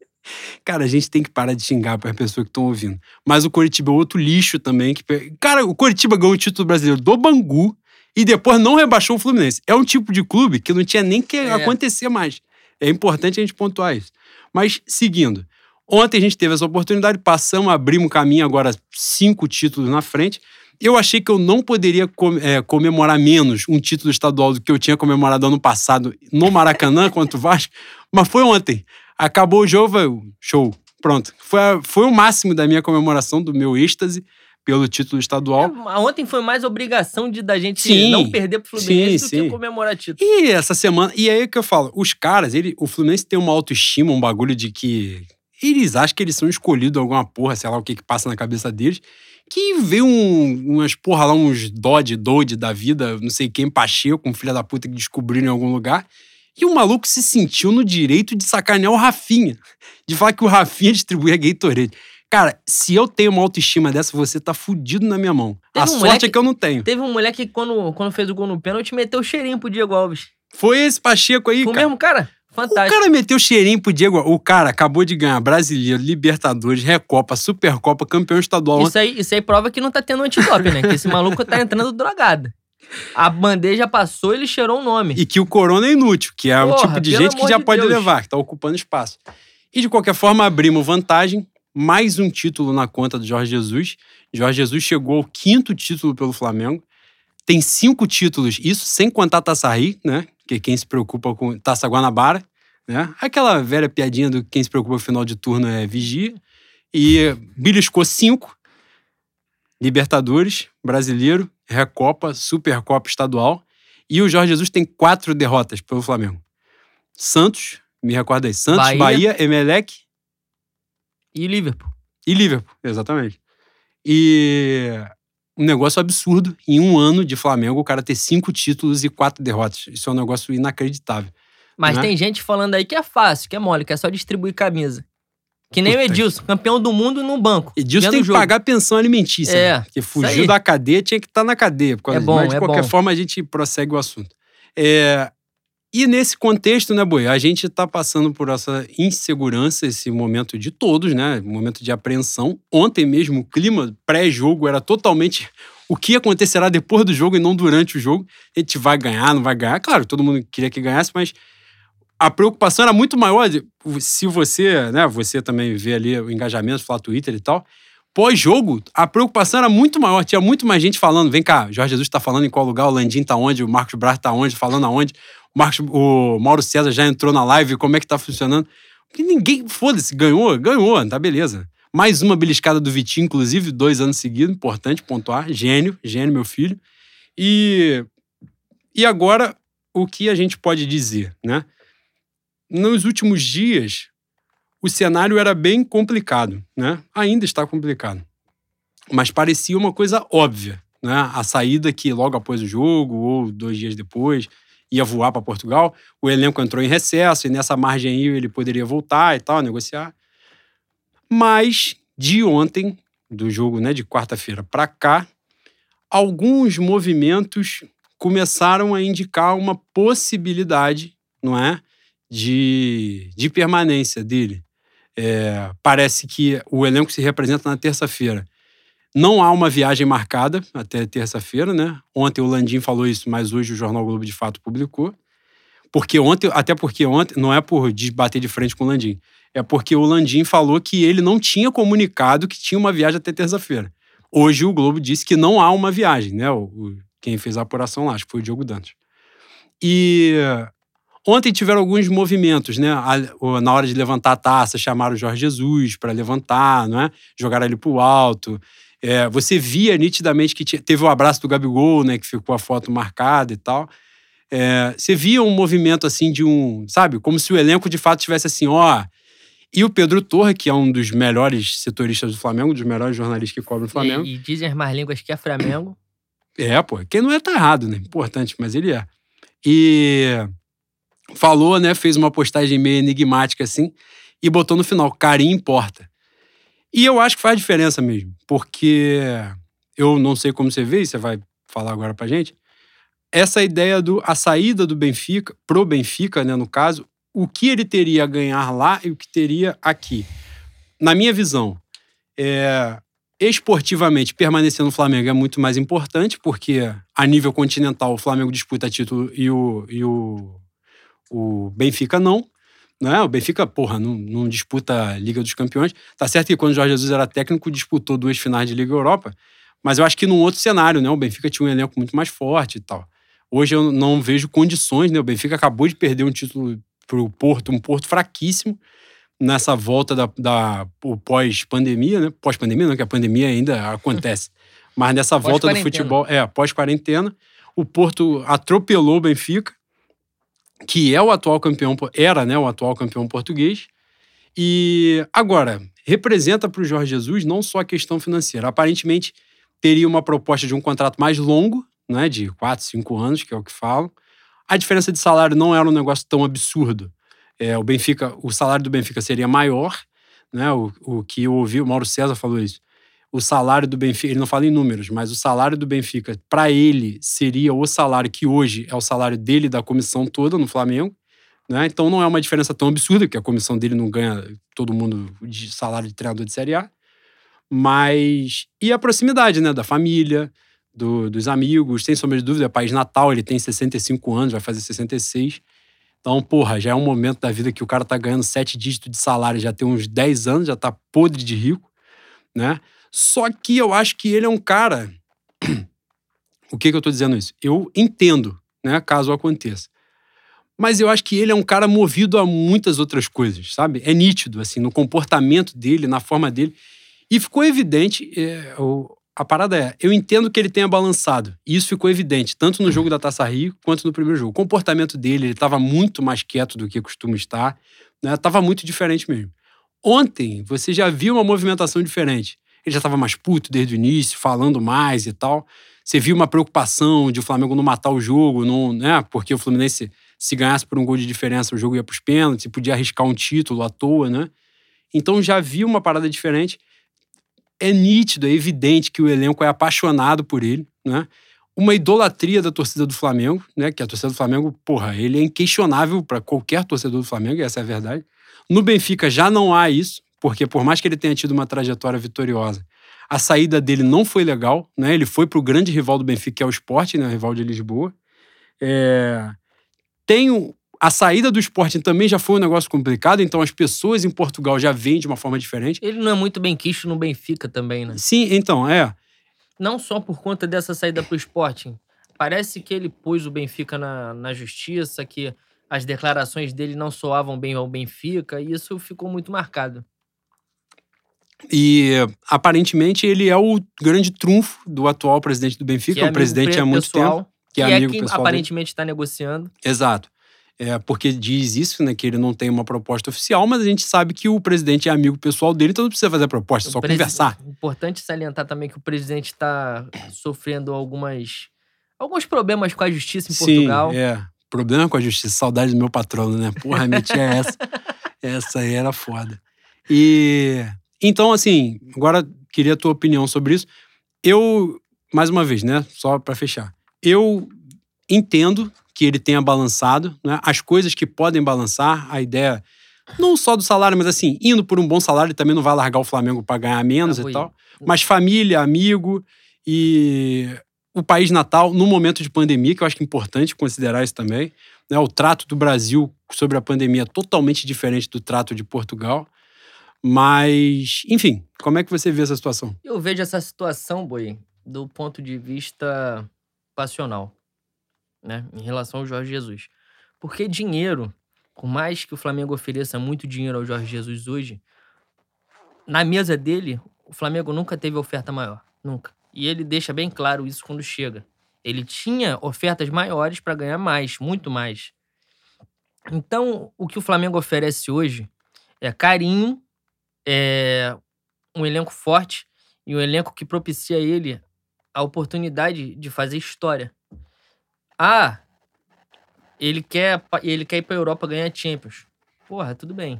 Cara, a gente tem que parar de xingar para as pessoas que estão ouvindo. Mas o Coritiba é outro lixo também. Que... Cara, o Coritiba ganhou o título brasileiro do Bangu e depois não rebaixou o Fluminense. É um tipo de clube que não tinha nem que É. acontecer mais. É importante a gente pontuar isso. Mas, seguindo. Ontem a gente teve essa oportunidade, passamos, abrimos um caminho, agora cinco títulos na frente. Eu achei que eu não poderia com, é, comemorar menos um título estadual do que eu tinha comemorado ano passado no Maracanã (laughs) contra o Vasco, mas foi ontem. Acabou o jogo, show, pronto. Foi, foi o máximo da minha comemoração, do meu êxtase pelo título estadual. É, ontem foi mais obrigação de da gente sim, não perder pro Fluminense sim, do sim. que comemorar título. E essa semana, e aí que eu falo, os caras, ele, o Fluminense tem uma autoestima, um bagulho de que eles acham que eles são escolhidos alguma porra, sei lá o que que passa na cabeça deles que vê um, umas, porra lá, uns Dodge, Dodge da vida, não sei quem, Pacheco, um filho da puta que descobriram em algum lugar. E o maluco se sentiu no direito de sacanear o Rafinha. De falar que o Rafinha (laughs) distribuía Gatorade. Cara, se eu tenho uma autoestima dessa, você tá fudido na minha mão. Teve a um sorte moleque, é que eu não tenho. Teve um moleque que, quando, quando fez o gol no pênalti, meteu o cheirinho pro Diego Alves. Foi esse Pacheco aí, Foi cara. o mesmo cara? Fantástico. O cara meteu cheirinho pro Diego. O cara acabou de ganhar Brasileiro, Libertadores, Recopa, Supercopa, campeão estadual. Isso aí, isso aí prova que não tá tendo antidope, né? Que esse maluco tá entrando drogado. A bandeja passou, ele cheirou o um nome. E que o corona é inútil, que é o tipo de gente que já de pode Deus. levar, que tá ocupando espaço. E de qualquer forma, abrimos vantagem. Mais um título na conta do Jorge Jesus. Jorge Jesus chegou ao quinto título pelo Flamengo. Tem cinco títulos, isso sem contar Taça Rio, né? Que quem se preocupa com Taça Guanabara, né? Aquela velha piadinha do quem se preocupa com o final de turno é vigia. E beliscou cinco. Libertadores, Brasileiro, Recopa, Supercopa Estadual. E o Jorge Jesus tem quatro derrotas pelo Flamengo. Santos, me recorda aí, Santos, Bahia, Bahia Emelec. E Liverpool. E Liverpool, exatamente. E um negócio absurdo. Em um ano de Flamengo, o cara ter cinco títulos e quatro derrotas. Isso é um negócio inacreditável. Mas né? tem gente falando aí que é fácil, que é mole, que é só distribuir camisa. Que nem Puta o Edilson, campeão do mundo no banco. Edilson tem que pagar pensão alimentícia. É. Né? Porque fugiu da cadeia, tinha que estar tá na cadeia. é bom, Mas de é qualquer bom. forma a gente prossegue o assunto. É, e nesse contexto, né, Boi, a gente está passando por essa insegurança, esse momento de todos, né? Momento de apreensão. Ontem mesmo, o clima pré-jogo era totalmente o que acontecerá depois do jogo e não durante o jogo. A gente vai ganhar, não vai ganhar. Claro, todo mundo queria que ganhasse, mas a preocupação era muito maior. De, se você, né, você também vê ali o engajamento, falar Twitter e tal. Pós-jogo, a preocupação era muito maior. Tinha muito mais gente falando: vem cá, Jorge Jesus está falando em qual lugar, o Landim está onde, o Marcos Braz está onde, falando aonde. O, Marcos, o Mauro César já entrou na live, como é que tá funcionando. Porque ninguém, foda-se, ganhou, ganhou, tá beleza. Mais uma beliscada do Vitinho, inclusive, dois anos seguidos, importante pontuar. Gênio, gênio, meu filho. E, e agora, o que a gente pode dizer, né? Nos últimos dias, o cenário era bem complicado, né? Ainda está complicado. Mas parecia uma coisa óbvia, né? A saída que logo após o jogo, ou dois dias depois, ia voar para Portugal. O elenco entrou em recesso e nessa margem aí ele poderia voltar e tal, negociar. Mas de ontem, do jogo né, de quarta-feira para cá, alguns movimentos começaram a indicar uma possibilidade, não é, de, de permanência dele. É, parece que o elenco se representa na terça-feira não há uma viagem marcada até terça-feira, né? Ontem o Landim falou isso, mas hoje o Jornal Globo de fato publicou. Porque ontem, até porque ontem, não é por bater de frente com o Landim, é porque o Landim falou que ele não tinha comunicado que tinha uma viagem até terça-feira. Hoje o Globo disse que não há uma viagem, né? O, o, quem fez a apuração lá, acho que foi o Diogo Dantas. E ontem tiveram alguns movimentos, né? Na hora de levantar a taça, chamaram o Jorge Jesus para levantar, não é? Jogaram ele pro alto. É, você via nitidamente que tinha, teve o abraço do Gabigol, né? Que ficou a foto marcada e tal. É, você via um movimento assim de um, sabe, como se o elenco de fato tivesse assim, ó. E o Pedro Torre, que é um dos melhores setoristas do Flamengo, um dos melhores jornalistas que cobrem o Flamengo. E, e dizem as mais línguas que é Flamengo. É, pô, quem não é tá errado, né? Importante, mas ele é. E falou, né? Fez uma postagem meio enigmática assim e botou no final: carinho importa. E eu acho que faz diferença mesmo, porque eu não sei como você vê, e você vai falar agora pra gente. Essa ideia do a saída do Benfica pro Benfica, né, no caso, o que ele teria a ganhar lá e o que teria aqui. Na minha visão, é, esportivamente, permanecer no Flamengo é muito mais importante, porque a nível continental o Flamengo disputa título e o, e o, o Benfica não. Né? O Benfica, porra, não, não, disputa a Liga dos Campeões. Tá certo que quando o Jorge Jesus era técnico, disputou duas finais de Liga Europa, Mas eu acho que num outro cenário, né? O Benfica tinha um elenco muito mais forte e tal. Hoje eu não vejo condições, né? O Benfica acabou de perder um título pro Porto, um Porto fraquíssimo nessa volta da, da pós-pandemia, né? Pós-pandemia, não, que a pandemia ainda acontece. (laughs) Mas nessa volta do futebol, é, pós-quarentena, o Porto atropelou o Benfica, que é o atual campeão, era, né, o atual campeão português. E agora, representa para o Jorge Jesus não só a questão financeira. Aparentemente, teria uma proposta de um contrato mais longo, né, de 4, 5 anos, que é o que falam. A diferença de salário não era um negócio tão absurdo. É, o Benfica, o salário do Benfica seria maior, né? O, o que eu ouvi, o Mauro César falou isso. O salário do Benfica, ele não fala em números, mas o salário do Benfica, para ele, seria o salário que hoje é o salário dele da comissão toda no Flamengo. Né? Então não é uma diferença tão absurda, que a comissão dele não ganha todo mundo de salário de treinador de Série A. Mas. E a proximidade, né? Da família, do, dos amigos, sem sombra de dúvida, é país natal, ele tem 65 anos, vai fazer 66. Então, porra, já é um momento da vida que o cara tá ganhando sete dígitos de salário, já tem uns 10 anos, já tá podre de rico, né? Só que eu acho que ele é um cara. (clears throat) o que, que eu tô dizendo isso? Eu entendo, né, caso aconteça. Mas eu acho que ele é um cara movido a muitas outras coisas, sabe? É nítido, assim, no comportamento dele, na forma dele. E ficou evidente, é, o, a parada é, eu entendo que ele tenha balançado. E isso ficou evidente, tanto no jogo da Taça Rio quanto no primeiro jogo. O comportamento dele, ele estava muito mais quieto do que costuma estar. Né? Tava muito diferente mesmo. Ontem, você já viu uma movimentação diferente. Ele já estava mais puto desde o início, falando mais e tal. Você viu uma preocupação de o Flamengo não matar o jogo, não, né? porque o Fluminense, se ganhasse por um gol de diferença, o jogo ia para os pênaltis, podia arriscar um título à toa, né? Então já viu uma parada diferente é nítido, é evidente que o elenco é apaixonado por ele, né? Uma idolatria da torcida do Flamengo, né? Que a torcida do Flamengo, porra, ele é inquestionável para qualquer torcedor do Flamengo, e essa é a verdade. No Benfica já não há isso, porque por mais que ele tenha tido uma trajetória vitoriosa, a saída dele não foi legal, né? Ele foi para o grande rival do Benfica, que é o Sport, né? O rival de Lisboa. É... Tem a saída do Sporting também já foi um negócio complicado, então as pessoas em Portugal já veem de uma forma diferente. Ele não é muito bem quisto no Benfica também, né? Sim, então, é. Não só por conta dessa saída pro Sporting. Parece que ele pôs o Benfica na, na justiça, que as declarações dele não soavam bem ao Benfica, e isso ficou muito marcado. E aparentemente ele é o grande trunfo do atual presidente do Benfica, é o presidente há muito pessoal, tempo. Que, é, amigo é quem aparentemente está negociando. Exato é, porque diz isso, né, que ele não tem uma proposta oficial, mas a gente sabe que o presidente é amigo pessoal dele, então não precisa fazer a proposta, é só conversar. Importante salientar também que o presidente está sofrendo algumas alguns problemas com a justiça em Sim, Portugal. é. Problema com a justiça, saudade do meu patrono, né? Porra, a tinha essa. (laughs) essa aí era foda. E então, assim, agora queria a tua opinião sobre isso. Eu, mais uma vez, né? Só para fechar. Eu entendo que ele tenha balançado, né? as coisas que podem balançar, a ideia não só do salário, mas assim, indo por um bom salário, ele também não vai largar o Flamengo para ganhar menos e tal. Mas família, amigo e o país natal no momento de pandemia, que eu acho que é importante considerar isso também. Né? O trato do Brasil sobre a pandemia é totalmente diferente do trato de Portugal. Mas, enfim, como é que você vê essa situação? Eu vejo essa situação, Boi, do ponto de vista passional né, em relação ao Jorge Jesus. Porque dinheiro, por mais que o Flamengo ofereça muito dinheiro ao Jorge Jesus hoje, na mesa dele, o Flamengo nunca teve oferta maior. Nunca. E ele deixa bem claro isso quando chega. Ele tinha ofertas maiores para ganhar mais, muito mais. Então, o que o Flamengo oferece hoje é carinho, é um elenco forte e um elenco que propicia a ele a oportunidade de fazer história. Ah, ele quer, ele quer ir pra Europa ganhar Champions. Porra, tudo bem.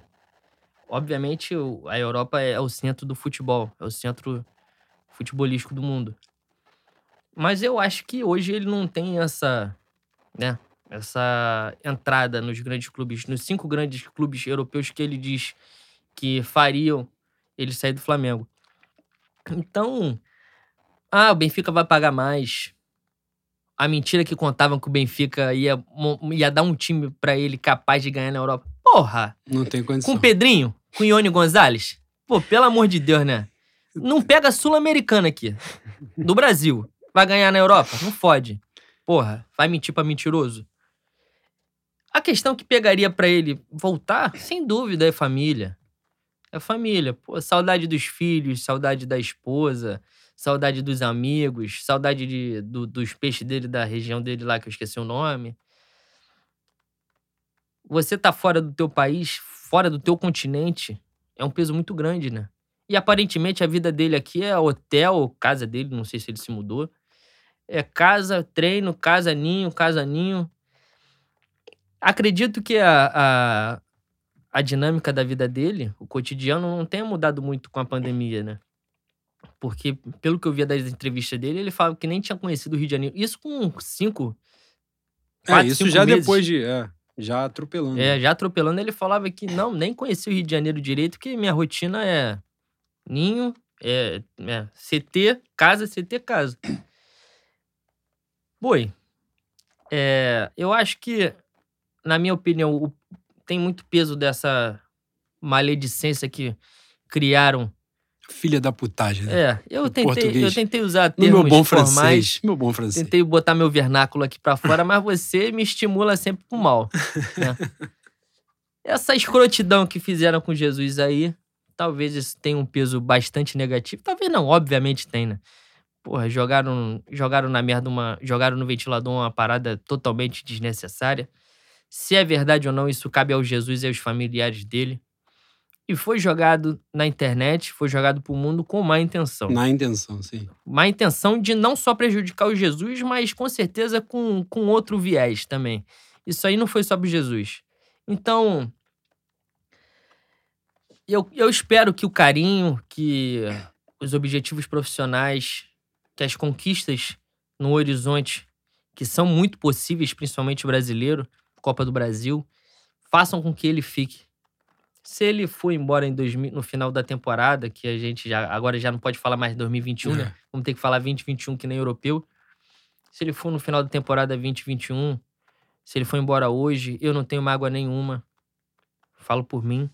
Obviamente, a Europa é o centro do futebol, é o centro futebolístico do mundo. Mas eu acho que hoje ele não tem essa, né, essa entrada nos grandes clubes, nos cinco grandes clubes europeus que ele diz que fariam ele sair do Flamengo. Então, ah, o Benfica vai pagar mais a mentira que contavam que o Benfica ia, ia dar um time para ele capaz de ganhar na Europa. Porra! Não tem condição. Com o Pedrinho, com o Ione Gonzalez. Pô, pelo amor de Deus, né? Não pega Sul-Americana aqui. Do Brasil. Vai ganhar na Europa? Não fode. Porra, vai mentir pra mentiroso? A questão que pegaria pra ele voltar, sem dúvida, é família. É família. Pô, saudade dos filhos, saudade da esposa, saudade dos amigos, saudade de, do- dos peixes dele, da região dele lá, que eu esqueci o nome. Você tá fora do teu país, fora do teu continente, é um peso muito grande, né? E aparentemente a vida dele aqui é hotel, casa dele, não sei se ele se mudou. É casa, treino, casa, ninho, casa, ninho. Acredito que a, a, a dinâmica da vida dele, o cotidiano, não tenha mudado muito com a pandemia, né? Porque, pelo que eu via das entrevistas dele, ele falava que nem tinha conhecido o Rio de Janeiro. Isso com cinco. É, quatro, isso cinco já meses. depois de. É, já atropelando. É, já atropelando, ele falava que não, nem conhecia o Rio de Janeiro direito, que minha rotina é ninho, é, é CT, casa, CT, casa. Boi, é, eu acho que, na minha opinião, o- tem muito peso dessa maledicência que criaram. Filha da putagem, né? É, eu tentei, eu português. tentei usar no termos meu bom formais. francês. Meu bom francês. Tentei botar meu vernáculo aqui pra fora, mas você me estimula sempre pro mal. né? (laughs) Essa escrotidão que fizeram com Jesus aí, talvez isso tenha um peso bastante negativo. Talvez não, obviamente tem, né? Porra, jogaram, jogaram na merda uma. Jogaram no ventilador uma parada totalmente desnecessária. Se é verdade ou não, isso cabe ao Jesus e aos familiares dele. E foi jogado na internet, foi jogado pro mundo com má intenção Na intenção, sim. má intenção de não só prejudicar o Jesus, mas com certeza com, com outro viés também. Isso aí não foi só pro Jesus. Então, eu, eu espero que o carinho, que os objetivos profissionais, que as conquistas no horizonte, que são muito possíveis, principalmente o brasileiro, Copa do Brasil, façam com que ele fique. Se ele for embora em 2000, no final da temporada, que a gente já agora já não pode falar mais 2021, né? Vamos ter que falar 2021 que nem europeu. Se ele for no final da temporada 2021, se ele for embora hoje, eu não tenho mágoa nenhuma. Falo por mim.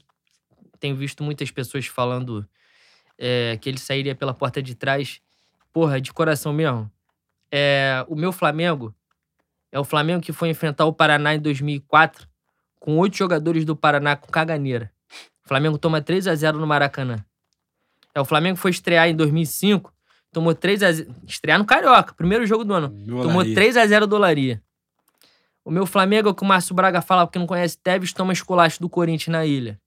Tenho visto muitas pessoas falando é, que ele sairia pela porta de trás. Porra, de coração mesmo. É, o meu Flamengo é o Flamengo que foi enfrentar o Paraná em 2004 com oito jogadores do Paraná com caganeira. O Flamengo toma 3 a 0 no Maracanã. É, o Flamengo foi estrear em 2005, tomou 3 a 0 Estrear no Carioca, primeiro jogo do ano. Meu Tomou olaria. 3 a 0 do Olaria. O meu Flamengo é o que o Márcio Braga fala, porque não conhece Tevez, toma esculacho do Corinthians na ilha.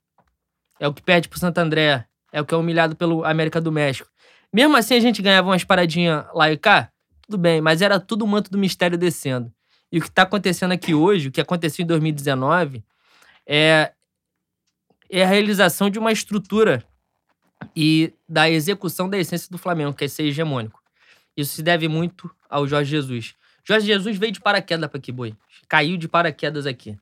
É o que perde pro Santo André. É o que é humilhado pelo América do México. Mesmo assim, a gente ganhava umas paradinhas lá e cá, tudo bem, mas era tudo o manto do mistério descendo. E o que tá acontecendo aqui hoje, o que aconteceu em 2019, é, é a realização de uma estrutura e da execução da essência do Flamengo, que é ser hegemônico. Isso se deve muito ao Jorge Jesus. Jorge Jesus veio de paraquedas para aqui, boi. Caiu de paraquedas aqui.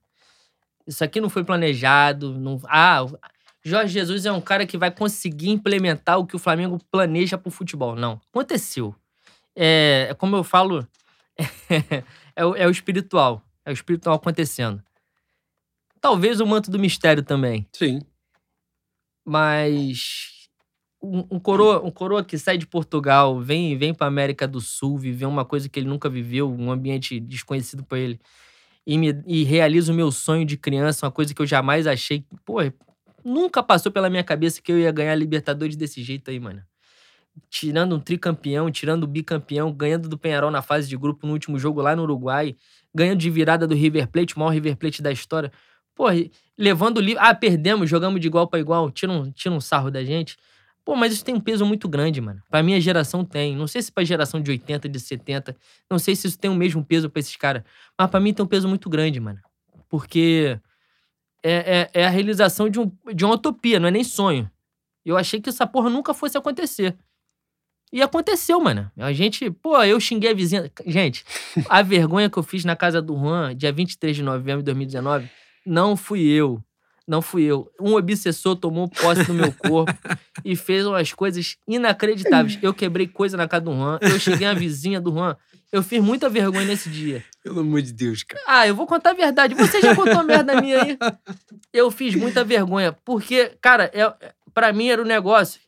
Isso aqui não foi planejado. Não... Ah, o- Jorge Jesus é um cara que vai conseguir implementar o que o Flamengo planeja pro futebol. Não. Aconteceu. É, é como eu falo, (laughs) é, o, é o espiritual. É o espiritual acontecendo. Talvez o manto do mistério também. Sim. Mas um, um coroa, um coroa que sai de Portugal, vem vem para América do Sul, viver uma coisa que ele nunca viveu, um ambiente desconhecido para ele, e, me, e realiza o meu sonho de criança, uma coisa que eu jamais achei. Pô, nunca passou pela minha cabeça que eu ia ganhar Libertadores desse jeito aí, mano. Tirando um tricampeão, tirando o bicampeão, ganhando do Penharol na fase de grupo no último jogo lá no Uruguai, ganhando de virada do River Plate, o maior River Plate da história. Pô, levando o livro. Ah, perdemos, jogamos de igual para igual, tira um, tira um sarro da gente. Pô, mas isso tem um peso muito grande, mano. Pra minha geração tem. Não sei se pra geração de 80, de 70. Não sei se isso tem o mesmo peso pra esses caras. Mas pra mim tem um peso muito grande, mano. Porque é, é, é a realização de, um, de uma utopia, não é nem sonho. Eu achei que essa porra nunca fosse acontecer. E aconteceu, mano. A gente, pô, eu xinguei a vizinha. Gente, a (laughs) vergonha que eu fiz na casa do Juan, dia 23 de novembro de 2019, não fui eu. Não fui eu. Um obsessor tomou posse do meu corpo (laughs) e fez umas coisas inacreditáveis. Eu quebrei coisa na casa do Juan, eu cheguei a vizinha do Juan. Eu fiz muita vergonha nesse dia. Pelo amor de Deus, cara. Ah, eu vou contar a verdade. Você já contou a merda minha aí? (laughs) Eu fiz muita vergonha. Porque, cara, é, pra mim era um negócio.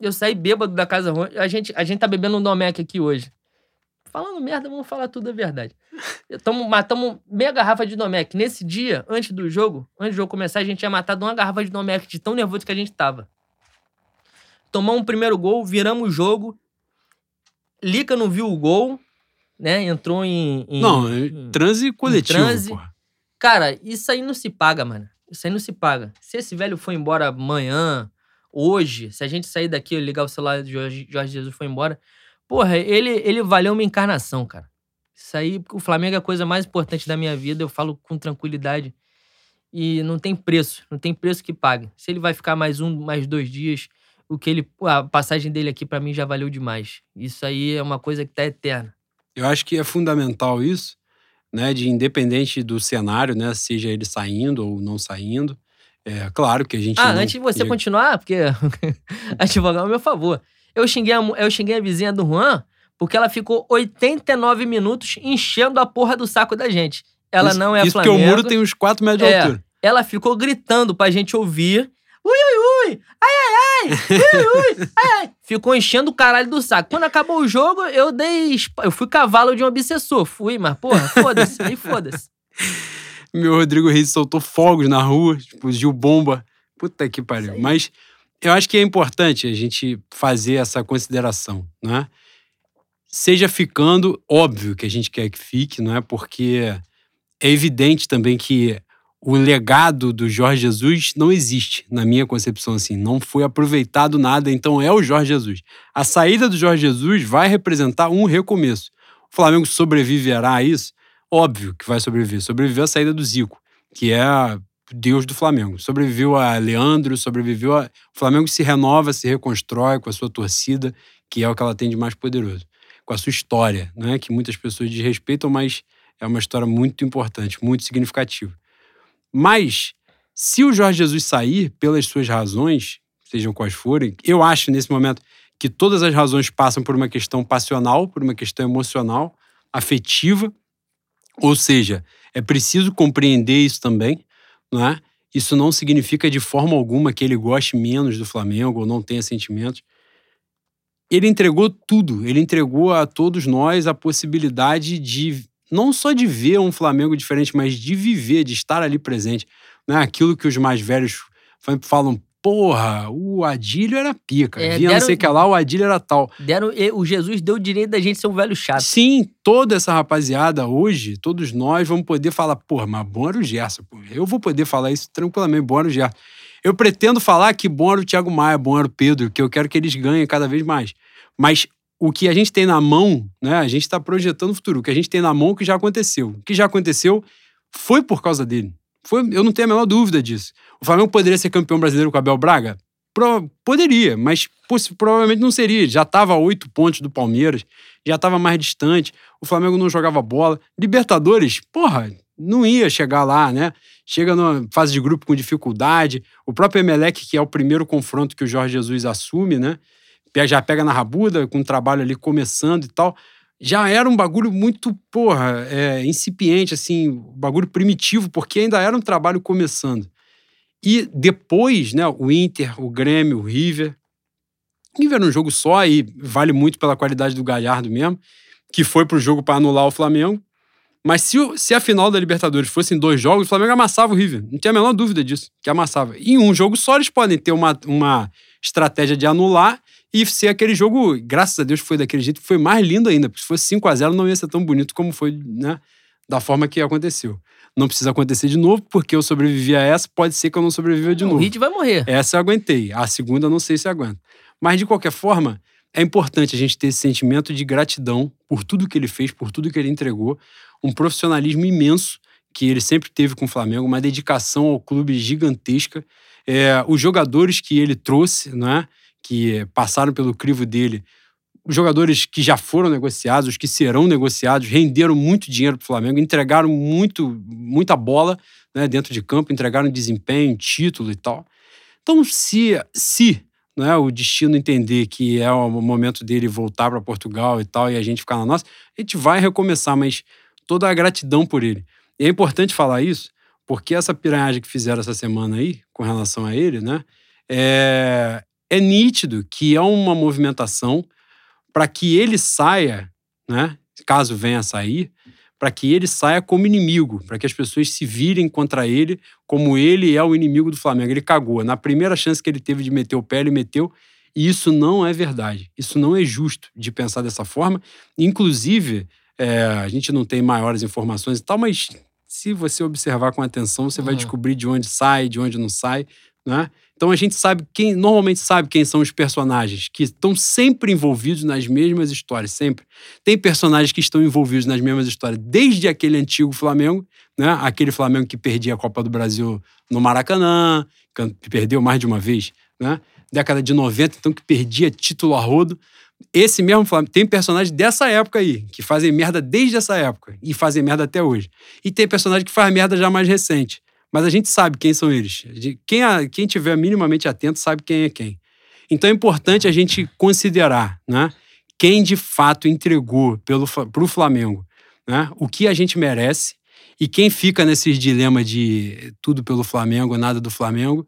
Eu saí bêbado da casa ruim. A gente, a gente tá bebendo um Domec aqui hoje. Falando merda, vamos falar tudo a verdade. Tamo, matamos meia garrafa de Domec. Nesse dia, antes do jogo, antes do jogo começar, a gente tinha matado uma garrafa de Domec de tão nervoso que a gente tava. Tomamos um primeiro gol, viramos o jogo. Lica não viu o gol, né? Entrou em. em não, em, transe coletivo, transe. Porra. Cara, isso aí não se paga, mano. Isso aí não se paga. Se esse velho for embora amanhã, hoje, se a gente sair daqui e ligar o celular de Jorge, Jorge Jesus foi embora, porra, ele, ele valeu uma encarnação, cara. Isso aí, o Flamengo é a coisa mais importante da minha vida, eu falo com tranquilidade. E não tem preço, não tem preço que pague. Se ele vai ficar mais um, mais dois dias, o que ele. A passagem dele aqui para mim já valeu demais. Isso aí é uma coisa que tá eterna. Eu acho que é fundamental isso, né? De independente do cenário, né? Seja ele saindo ou não saindo. É claro que a gente. Ah, antes de você continuar, porque (laughs) advogar é o meu favor. Eu xinguei, a, eu xinguei a vizinha do Juan porque ela ficou 89 minutos enchendo a porra do saco da gente. Ela isso, não é isso Flamengo. porque o muro tem uns 4 metros de é, altura. Ela ficou gritando pra gente ouvir. Ui, ui, ui! Ai, ai, ai! Ui, ui! Ai, ai! (laughs) Ficou enchendo o caralho do saco. Quando acabou o jogo, eu dei. Eu fui cavalo de um obsessor. Fui, mas, porra, foda-se. Aí foda-se. (laughs) Meu Rodrigo Reis soltou fogos na rua, explodiu bomba. Puta que pariu. Mas eu acho que é importante a gente fazer essa consideração, né? Seja ficando, óbvio que a gente quer que fique, não é? Porque é evidente também que o legado do Jorge Jesus não existe, na minha concepção, assim. Não foi aproveitado nada, então é o Jorge Jesus. A saída do Jorge Jesus vai representar um recomeço. O Flamengo sobreviverá a isso? Óbvio que vai sobreviver. Sobreviveu a saída do Zico, que é Deus do Flamengo. Sobreviveu a Leandro, sobreviveu a. O Flamengo se renova, se reconstrói com a sua torcida, que é o que ela tem de mais poderoso. Com a sua história, né? que muitas pessoas desrespeitam, mas é uma história muito importante, muito significativa. Mas, se o Jorge Jesus sair pelas suas razões, sejam quais forem, eu acho nesse momento que todas as razões passam por uma questão passional, por uma questão emocional, afetiva, ou seja, é preciso compreender isso também, é? Isso não significa de forma alguma que ele goste menos do Flamengo ou não tenha sentimentos. Ele entregou tudo, ele entregou a todos nós a possibilidade de não só de ver um Flamengo diferente, mas de viver, de estar ali presente. Não é aquilo que os mais velhos falam, porra, o Adílio era pica. É, Vinha deram, não sei que lá, o Adílio era tal. Deram, o Jesus deu o direito da gente ser um velho chato. Sim, toda essa rapaziada hoje, todos nós vamos poder falar, porra, mas bom era o Gerson. Pô. Eu vou poder falar isso tranquilamente, bom era o Gerson. Eu pretendo falar que bom era o Thiago Maia, bom era o Pedro, que eu quero que eles ganhem cada vez mais. Mas o que a gente tem na mão, né? A gente está projetando o futuro. O que a gente tem na mão, o que já aconteceu. O que já aconteceu foi por causa dele. Foi, eu não tenho a menor dúvida disso. O Flamengo poderia ser campeão brasileiro com Abel Braga? Pro, poderia, mas provavelmente não seria. Já estava a oito pontos do Palmeiras, já estava mais distante. O Flamengo não jogava bola. Libertadores, porra, não ia chegar lá, né? Chega na fase de grupo com dificuldade. O próprio Emelec, que é o primeiro confronto que o Jorge Jesus assume, né? Já pega na rabuda, com o trabalho ali começando e tal já era um bagulho muito, porra, é, incipiente, assim, bagulho primitivo, porque ainda era um trabalho começando. E depois, né, o Inter, o Grêmio, o River. O River era um jogo só e vale muito pela qualidade do Galhardo mesmo, que foi pro jogo para anular o Flamengo. Mas se, se a final da Libertadores fosse em dois jogos, o Flamengo amassava o River. Não tinha a menor dúvida disso, que amassava. E em um jogo só eles podem ter uma, uma estratégia de anular e ser aquele jogo, graças a Deus foi daquele jeito, foi mais lindo ainda, porque se fosse 5 a 0 não ia ser tão bonito como foi, né, da forma que aconteceu. Não precisa acontecer de novo, porque eu sobrevivi a essa, pode ser que eu não sobreviva de o novo. O Hit vai morrer. Essa eu aguentei, a segunda não sei se aguenta. Mas de qualquer forma, é importante a gente ter esse sentimento de gratidão por tudo que ele fez, por tudo que ele entregou, um profissionalismo imenso que ele sempre teve com o Flamengo, uma dedicação ao clube gigantesca, é, os jogadores que ele trouxe, né? Que passaram pelo crivo dele, os jogadores que já foram negociados, os que serão negociados, renderam muito dinheiro para o Flamengo, entregaram muito, muita bola né, dentro de campo, entregaram desempenho, título e tal. Então, se, se né, o destino entender que é o momento dele voltar para Portugal e tal, e a gente ficar na nossa, a gente vai recomeçar, mas toda a gratidão por ele. E é importante falar isso, porque essa piranhagem que fizeram essa semana aí, com relação a ele, né, é, é nítido que é uma movimentação para que ele saia, né, caso venha a sair, para que ele saia como inimigo, para que as pessoas se virem contra ele como ele é o inimigo do Flamengo. Ele cagou. Na primeira chance que ele teve de meter o pé, ele meteu. E isso não é verdade. Isso não é justo de pensar dessa forma. Inclusive, é, a gente não tem maiores informações e tal, mas se você observar com atenção, você uhum. vai descobrir de onde sai, de onde não sai, né? Então a gente sabe quem, normalmente sabe quem são os personagens que estão sempre envolvidos nas mesmas histórias, sempre. Tem personagens que estão envolvidos nas mesmas histórias desde aquele antigo Flamengo, né? Aquele Flamengo que perdia a Copa do Brasil no Maracanã, que perdeu mais de uma vez, né? Década de 90, então que perdia título a rodo. Esse mesmo Flamengo tem personagens dessa época aí, que fazem merda desde essa época e fazem merda até hoje. E tem personagem que faz merda já mais recente. Mas a gente sabe quem são eles. Quem, quem tiver minimamente atento sabe quem é quem. Então é importante a gente considerar né, quem de fato entregou para o Flamengo né, o que a gente merece e quem fica nesses dilemas de tudo pelo Flamengo, nada do Flamengo,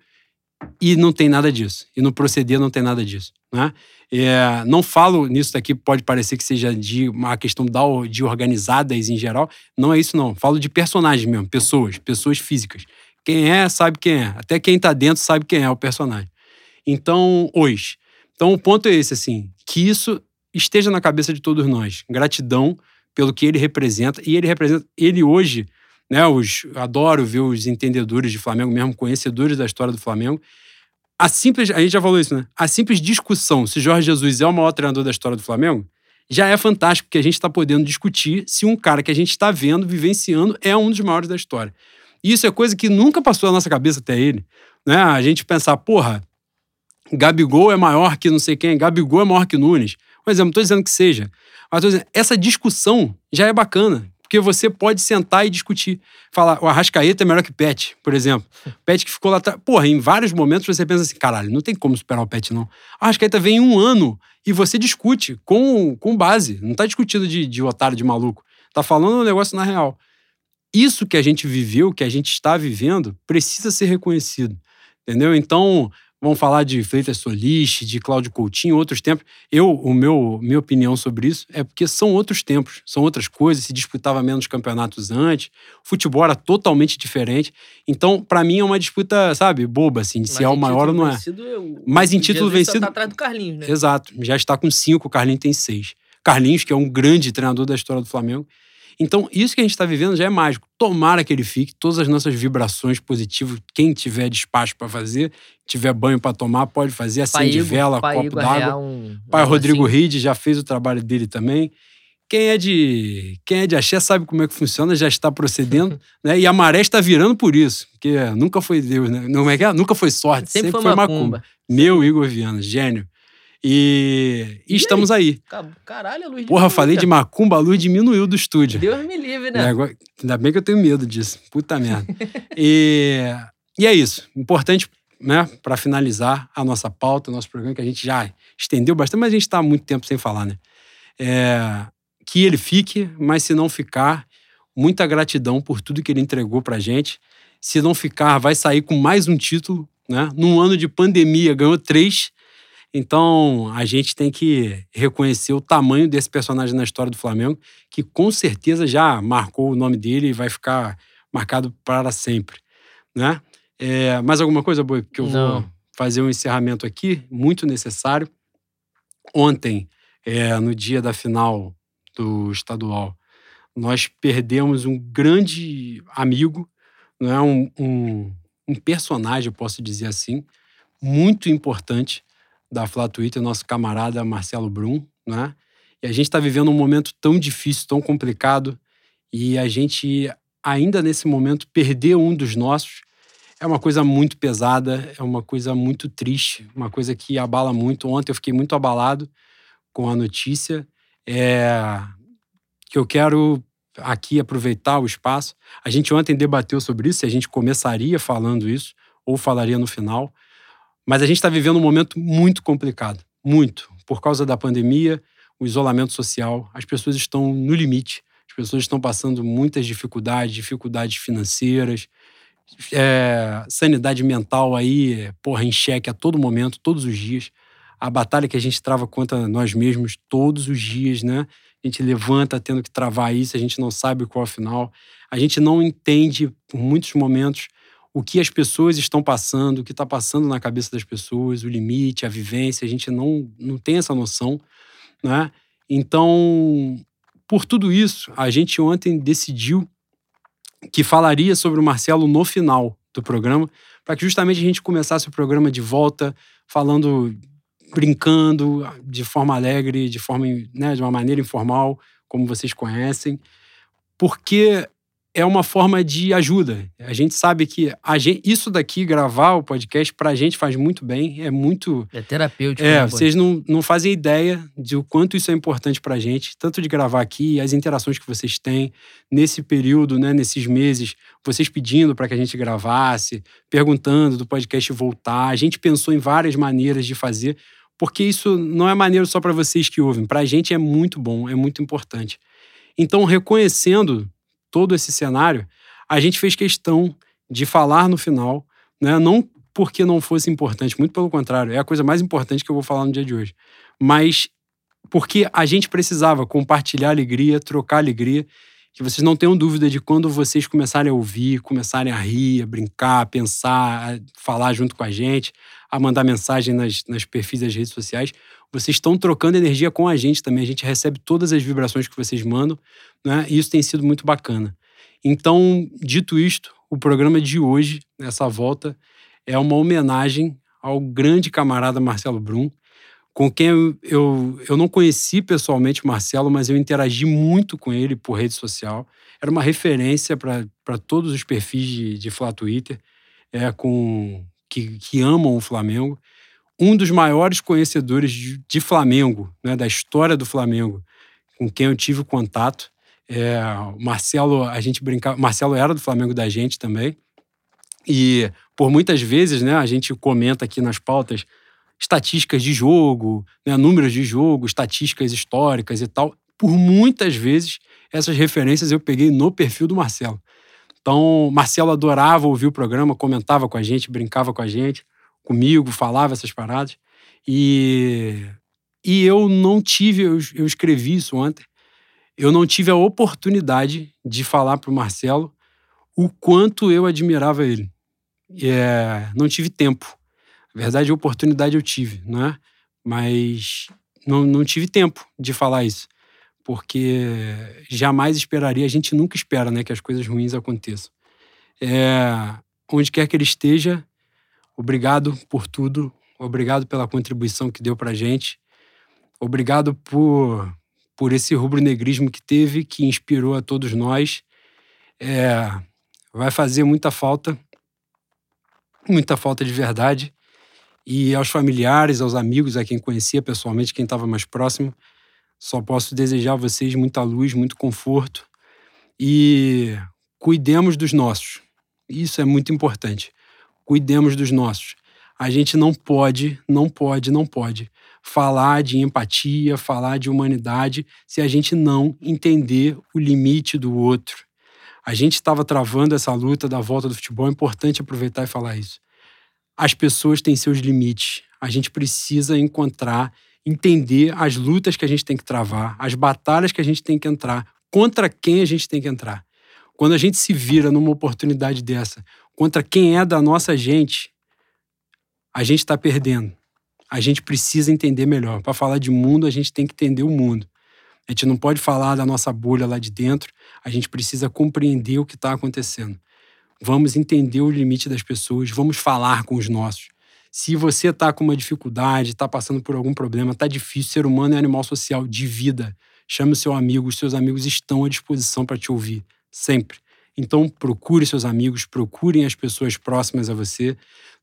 e não tem nada disso. E no proceder não tem nada disso. Né? É, não falo nisso daqui, pode parecer que seja de uma questão de organizadas em geral. Não é isso, não. Falo de personagens mesmo, pessoas, pessoas físicas. Quem é, sabe quem é. Até quem tá dentro sabe quem é o personagem. Então, hoje. Então, o ponto é esse, assim, que isso esteja na cabeça de todos nós. Gratidão pelo que ele representa. E ele representa, ele hoje, né, os, adoro ver os entendedores de Flamengo, mesmo conhecedores da história do Flamengo, a simples, a gente já falou isso, né? A simples discussão se Jorge Jesus é o maior treinador da história do Flamengo já é fantástico, porque a gente está podendo discutir se um cara que a gente está vendo, vivenciando, é um dos maiores da história. E isso é coisa que nunca passou na nossa cabeça até ele. Né? A gente pensar, porra, Gabigol é maior que não sei quem, Gabigol é maior que Nunes. Por exemplo, não estou dizendo que seja. Mas dizendo, essa discussão já é bacana. Porque você pode sentar e discutir. Falar, o Arrascaeta é melhor que Pet, por exemplo. Pet que ficou lá atrás. Porra, em vários momentos você pensa assim, caralho, não tem como superar o Pet, não. O Arrascaeta vem um ano e você discute com, com base. Não tá discutindo de, de otário, de maluco. Tá falando um negócio na real. Isso que a gente viveu, que a gente está vivendo, precisa ser reconhecido. Entendeu? Então, Vamos falar de Freitas Solis, de Cláudio Coutinho, outros tempos. Eu, o meu, minha opinião sobre isso é porque são outros tempos, são outras coisas, se disputava menos campeonatos antes, o futebol era totalmente diferente. Então, para mim é uma disputa, sabe, boba assim, de se é o maior ou não é. Mas em título Jesus vencido, tá atrás do Carlinhos, né? Exato, já está com cinco, o Carlinhos tem seis. Carlinhos, que é um grande treinador da história do Flamengo, então, isso que a gente está vivendo já é mágico. Tomara que ele fique, todas as nossas vibrações positivas, quem tiver despacho para fazer, tiver banho para tomar, pode fazer, acende Igor, vela, copo d'água. Um, pai um Rodrigo assim. Ride já fez o trabalho dele também. Quem é de quem é de axé sabe como é que funciona, já está procedendo, (laughs) né? E a maré está virando por isso, porque nunca foi Deus, né? Não é que é? nunca foi sorte, sempre, sempre foi, foi macumba. Meu Igor Viana, gênio. E, e, estamos aí. Caralho, a luz Porra, falei de macumba, a luz diminuiu do estúdio. Deus me livre, né? É, ainda bem que eu tenho medo disso. Puta merda. (laughs) e, e é isso. Importante, né, para finalizar a nossa pauta, o nosso programa, que a gente já estendeu bastante, mas a gente está há muito tempo sem falar, né? É, que ele fique, mas se não ficar, muita gratidão por tudo que ele entregou pra gente. Se não ficar, vai sair com mais um título, né? Num ano de pandemia, ganhou três então, a gente tem que reconhecer o tamanho desse personagem na história do Flamengo, que com certeza já marcou o nome dele e vai ficar marcado para sempre, né? É, mais alguma coisa, Boi? Porque eu Não. vou fazer um encerramento aqui, muito necessário. Ontem, é, no dia da final do estadual, nós perdemos um grande amigo, né? um, um, um personagem, eu posso dizer assim, muito importante da Flá Twitter, nosso camarada Marcelo Brum, né? E a gente está vivendo um momento tão difícil, tão complicado, e a gente ainda nesse momento perder um dos nossos é uma coisa muito pesada, é uma coisa muito triste, uma coisa que abala muito. Ontem eu fiquei muito abalado com a notícia. É, que eu quero aqui aproveitar o espaço. A gente ontem debateu sobre isso, se a gente começaria falando isso ou falaria no final. Mas a gente está vivendo um momento muito complicado, muito, por causa da pandemia, o isolamento social. As pessoas estão no limite, as pessoas estão passando muitas dificuldades, dificuldades financeiras, é, sanidade mental aí, porra, em xeque a todo momento, todos os dias. A batalha que a gente trava contra nós mesmos todos os dias, né? A gente levanta tendo que travar isso, a gente não sabe qual é o final. A gente não entende, por muitos momentos, o que as pessoas estão passando, o que está passando na cabeça das pessoas, o limite, a vivência, a gente não, não tem essa noção, né? Então, por tudo isso, a gente ontem decidiu que falaria sobre o Marcelo no final do programa, para que justamente a gente começasse o programa de volta falando, brincando de forma alegre, de forma, né, de uma maneira informal, como vocês conhecem, porque é uma forma de ajuda. A gente sabe que a gente, isso daqui, gravar o podcast, pra gente faz muito bem, é muito. É terapêutico. É, né, vocês não, não fazem ideia de o quanto isso é importante pra gente, tanto de gravar aqui, as interações que vocês têm nesse período, né, nesses meses, vocês pedindo para que a gente gravasse, perguntando do podcast voltar. A gente pensou em várias maneiras de fazer, porque isso não é maneiro só para vocês que ouvem, pra gente é muito bom, é muito importante. Então, reconhecendo todo esse cenário, a gente fez questão de falar no final, né? não porque não fosse importante, muito pelo contrário, é a coisa mais importante que eu vou falar no dia de hoje, mas porque a gente precisava compartilhar alegria, trocar alegria, que vocês não tenham dúvida de quando vocês começarem a ouvir, começarem a rir, a brincar, a pensar, a falar junto com a gente, a mandar mensagem nas, nas perfis das redes sociais, vocês estão trocando energia com a gente também. A gente recebe todas as vibrações que vocês mandam, né? E isso tem sido muito bacana. Então, dito isto, o programa de hoje, nessa volta, é uma homenagem ao grande camarada Marcelo Brum, com quem eu, eu, eu não conheci pessoalmente o Marcelo, mas eu interagi muito com ele por rede social. Era uma referência para todos os perfis de, de Flá Twitter, é, com, que, que amam o Flamengo um dos maiores conhecedores de, de Flamengo, né, da história do Flamengo, com quem eu tive contato. É, Marcelo, a gente brincava, Marcelo era do Flamengo da gente também. E por muitas vezes, né, a gente comenta aqui nas pautas estatísticas de jogo, né, números de jogo, estatísticas históricas e tal. Por muitas vezes, essas referências eu peguei no perfil do Marcelo. Então, Marcelo adorava ouvir o programa, comentava com a gente, brincava com a gente comigo, falava essas paradas. E, e eu não tive, eu, eu escrevi isso ontem, eu não tive a oportunidade de falar para o Marcelo o quanto eu admirava ele. É, não tive tempo. Na verdade, oportunidade eu tive, não é? Mas não, não tive tempo de falar isso. Porque jamais esperaria, a gente nunca espera né, que as coisas ruins aconteçam. É, onde quer que ele esteja, Obrigado por tudo. Obrigado pela contribuição que deu para gente. Obrigado por, por esse rubro-negrismo que teve, que inspirou a todos nós. É, vai fazer muita falta, muita falta de verdade. E aos familiares, aos amigos, a quem conhecia pessoalmente, quem estava mais próximo, só posso desejar a vocês muita luz, muito conforto e cuidemos dos nossos. Isso é muito importante cuidemos dos nossos. A gente não pode, não pode, não pode falar de empatia, falar de humanidade, se a gente não entender o limite do outro. A gente estava travando essa luta da volta do futebol, é importante aproveitar e falar isso. As pessoas têm seus limites. A gente precisa encontrar, entender as lutas que a gente tem que travar, as batalhas que a gente tem que entrar, contra quem a gente tem que entrar. Quando a gente se vira numa oportunidade dessa, contra quem é da nossa gente, a gente está perdendo. A gente precisa entender melhor. Para falar de mundo, a gente tem que entender o mundo. A gente não pode falar da nossa bolha lá de dentro, a gente precisa compreender o que está acontecendo. Vamos entender o limite das pessoas, vamos falar com os nossos. Se você está com uma dificuldade, está passando por algum problema, está difícil, ser humano é animal social de vida. Chame o seu amigo, os seus amigos estão à disposição para te ouvir, sempre. Então, procure seus amigos, procurem as pessoas próximas a você,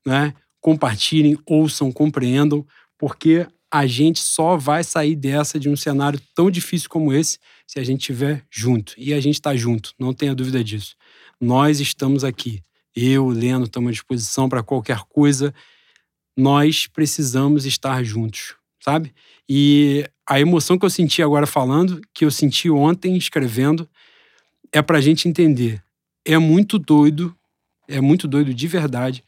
né? compartilhem, ouçam, compreendam, porque a gente só vai sair dessa de um cenário tão difícil como esse se a gente estiver junto. E a gente está junto, não tenha dúvida disso. Nós estamos aqui. Eu, Leno, estamos à disposição para qualquer coisa. Nós precisamos estar juntos, sabe? E a emoção que eu senti agora falando, que eu senti ontem escrevendo, é para a gente entender. É muito doido é muito doido de verdade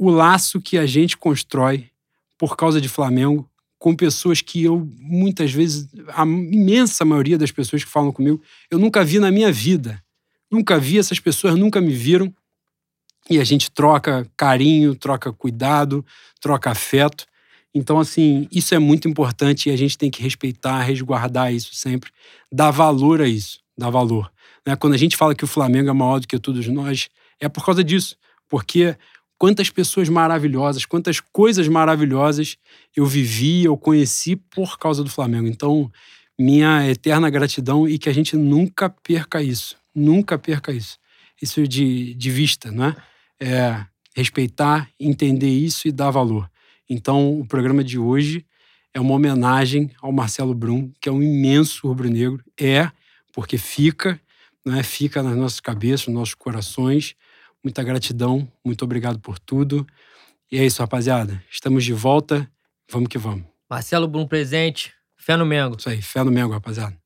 o laço que a gente constrói por causa de Flamengo com pessoas que eu, muitas vezes, a imensa maioria das pessoas que falam comigo, eu nunca vi na minha vida. Nunca vi, essas pessoas nunca me viram. E a gente troca carinho, troca cuidado, troca afeto. Então, assim, isso é muito importante e a gente tem que respeitar, resguardar isso sempre, dar valor a isso, dar valor. Né? Quando a gente fala que o Flamengo é maior do que todos nós, é por causa disso. Porque quantas pessoas maravilhosas, quantas coisas maravilhosas eu vivi, eu conheci por causa do Flamengo. Então, minha eterna gratidão e que a gente nunca perca isso. Nunca perca isso. Isso de, de vista, né? É respeitar, entender isso e dar valor. Então, o programa de hoje é uma homenagem ao Marcelo Brum, que é um imenso rubro-negro. É, porque fica, né? fica nas nossas cabeças, nos nossos corações. Muita gratidão, muito obrigado por tudo. E é isso, rapaziada. Estamos de volta. Vamos que vamos. Marcelo Brum presente. Fé no Mengo. Isso aí, fé no Mengo, rapaziada.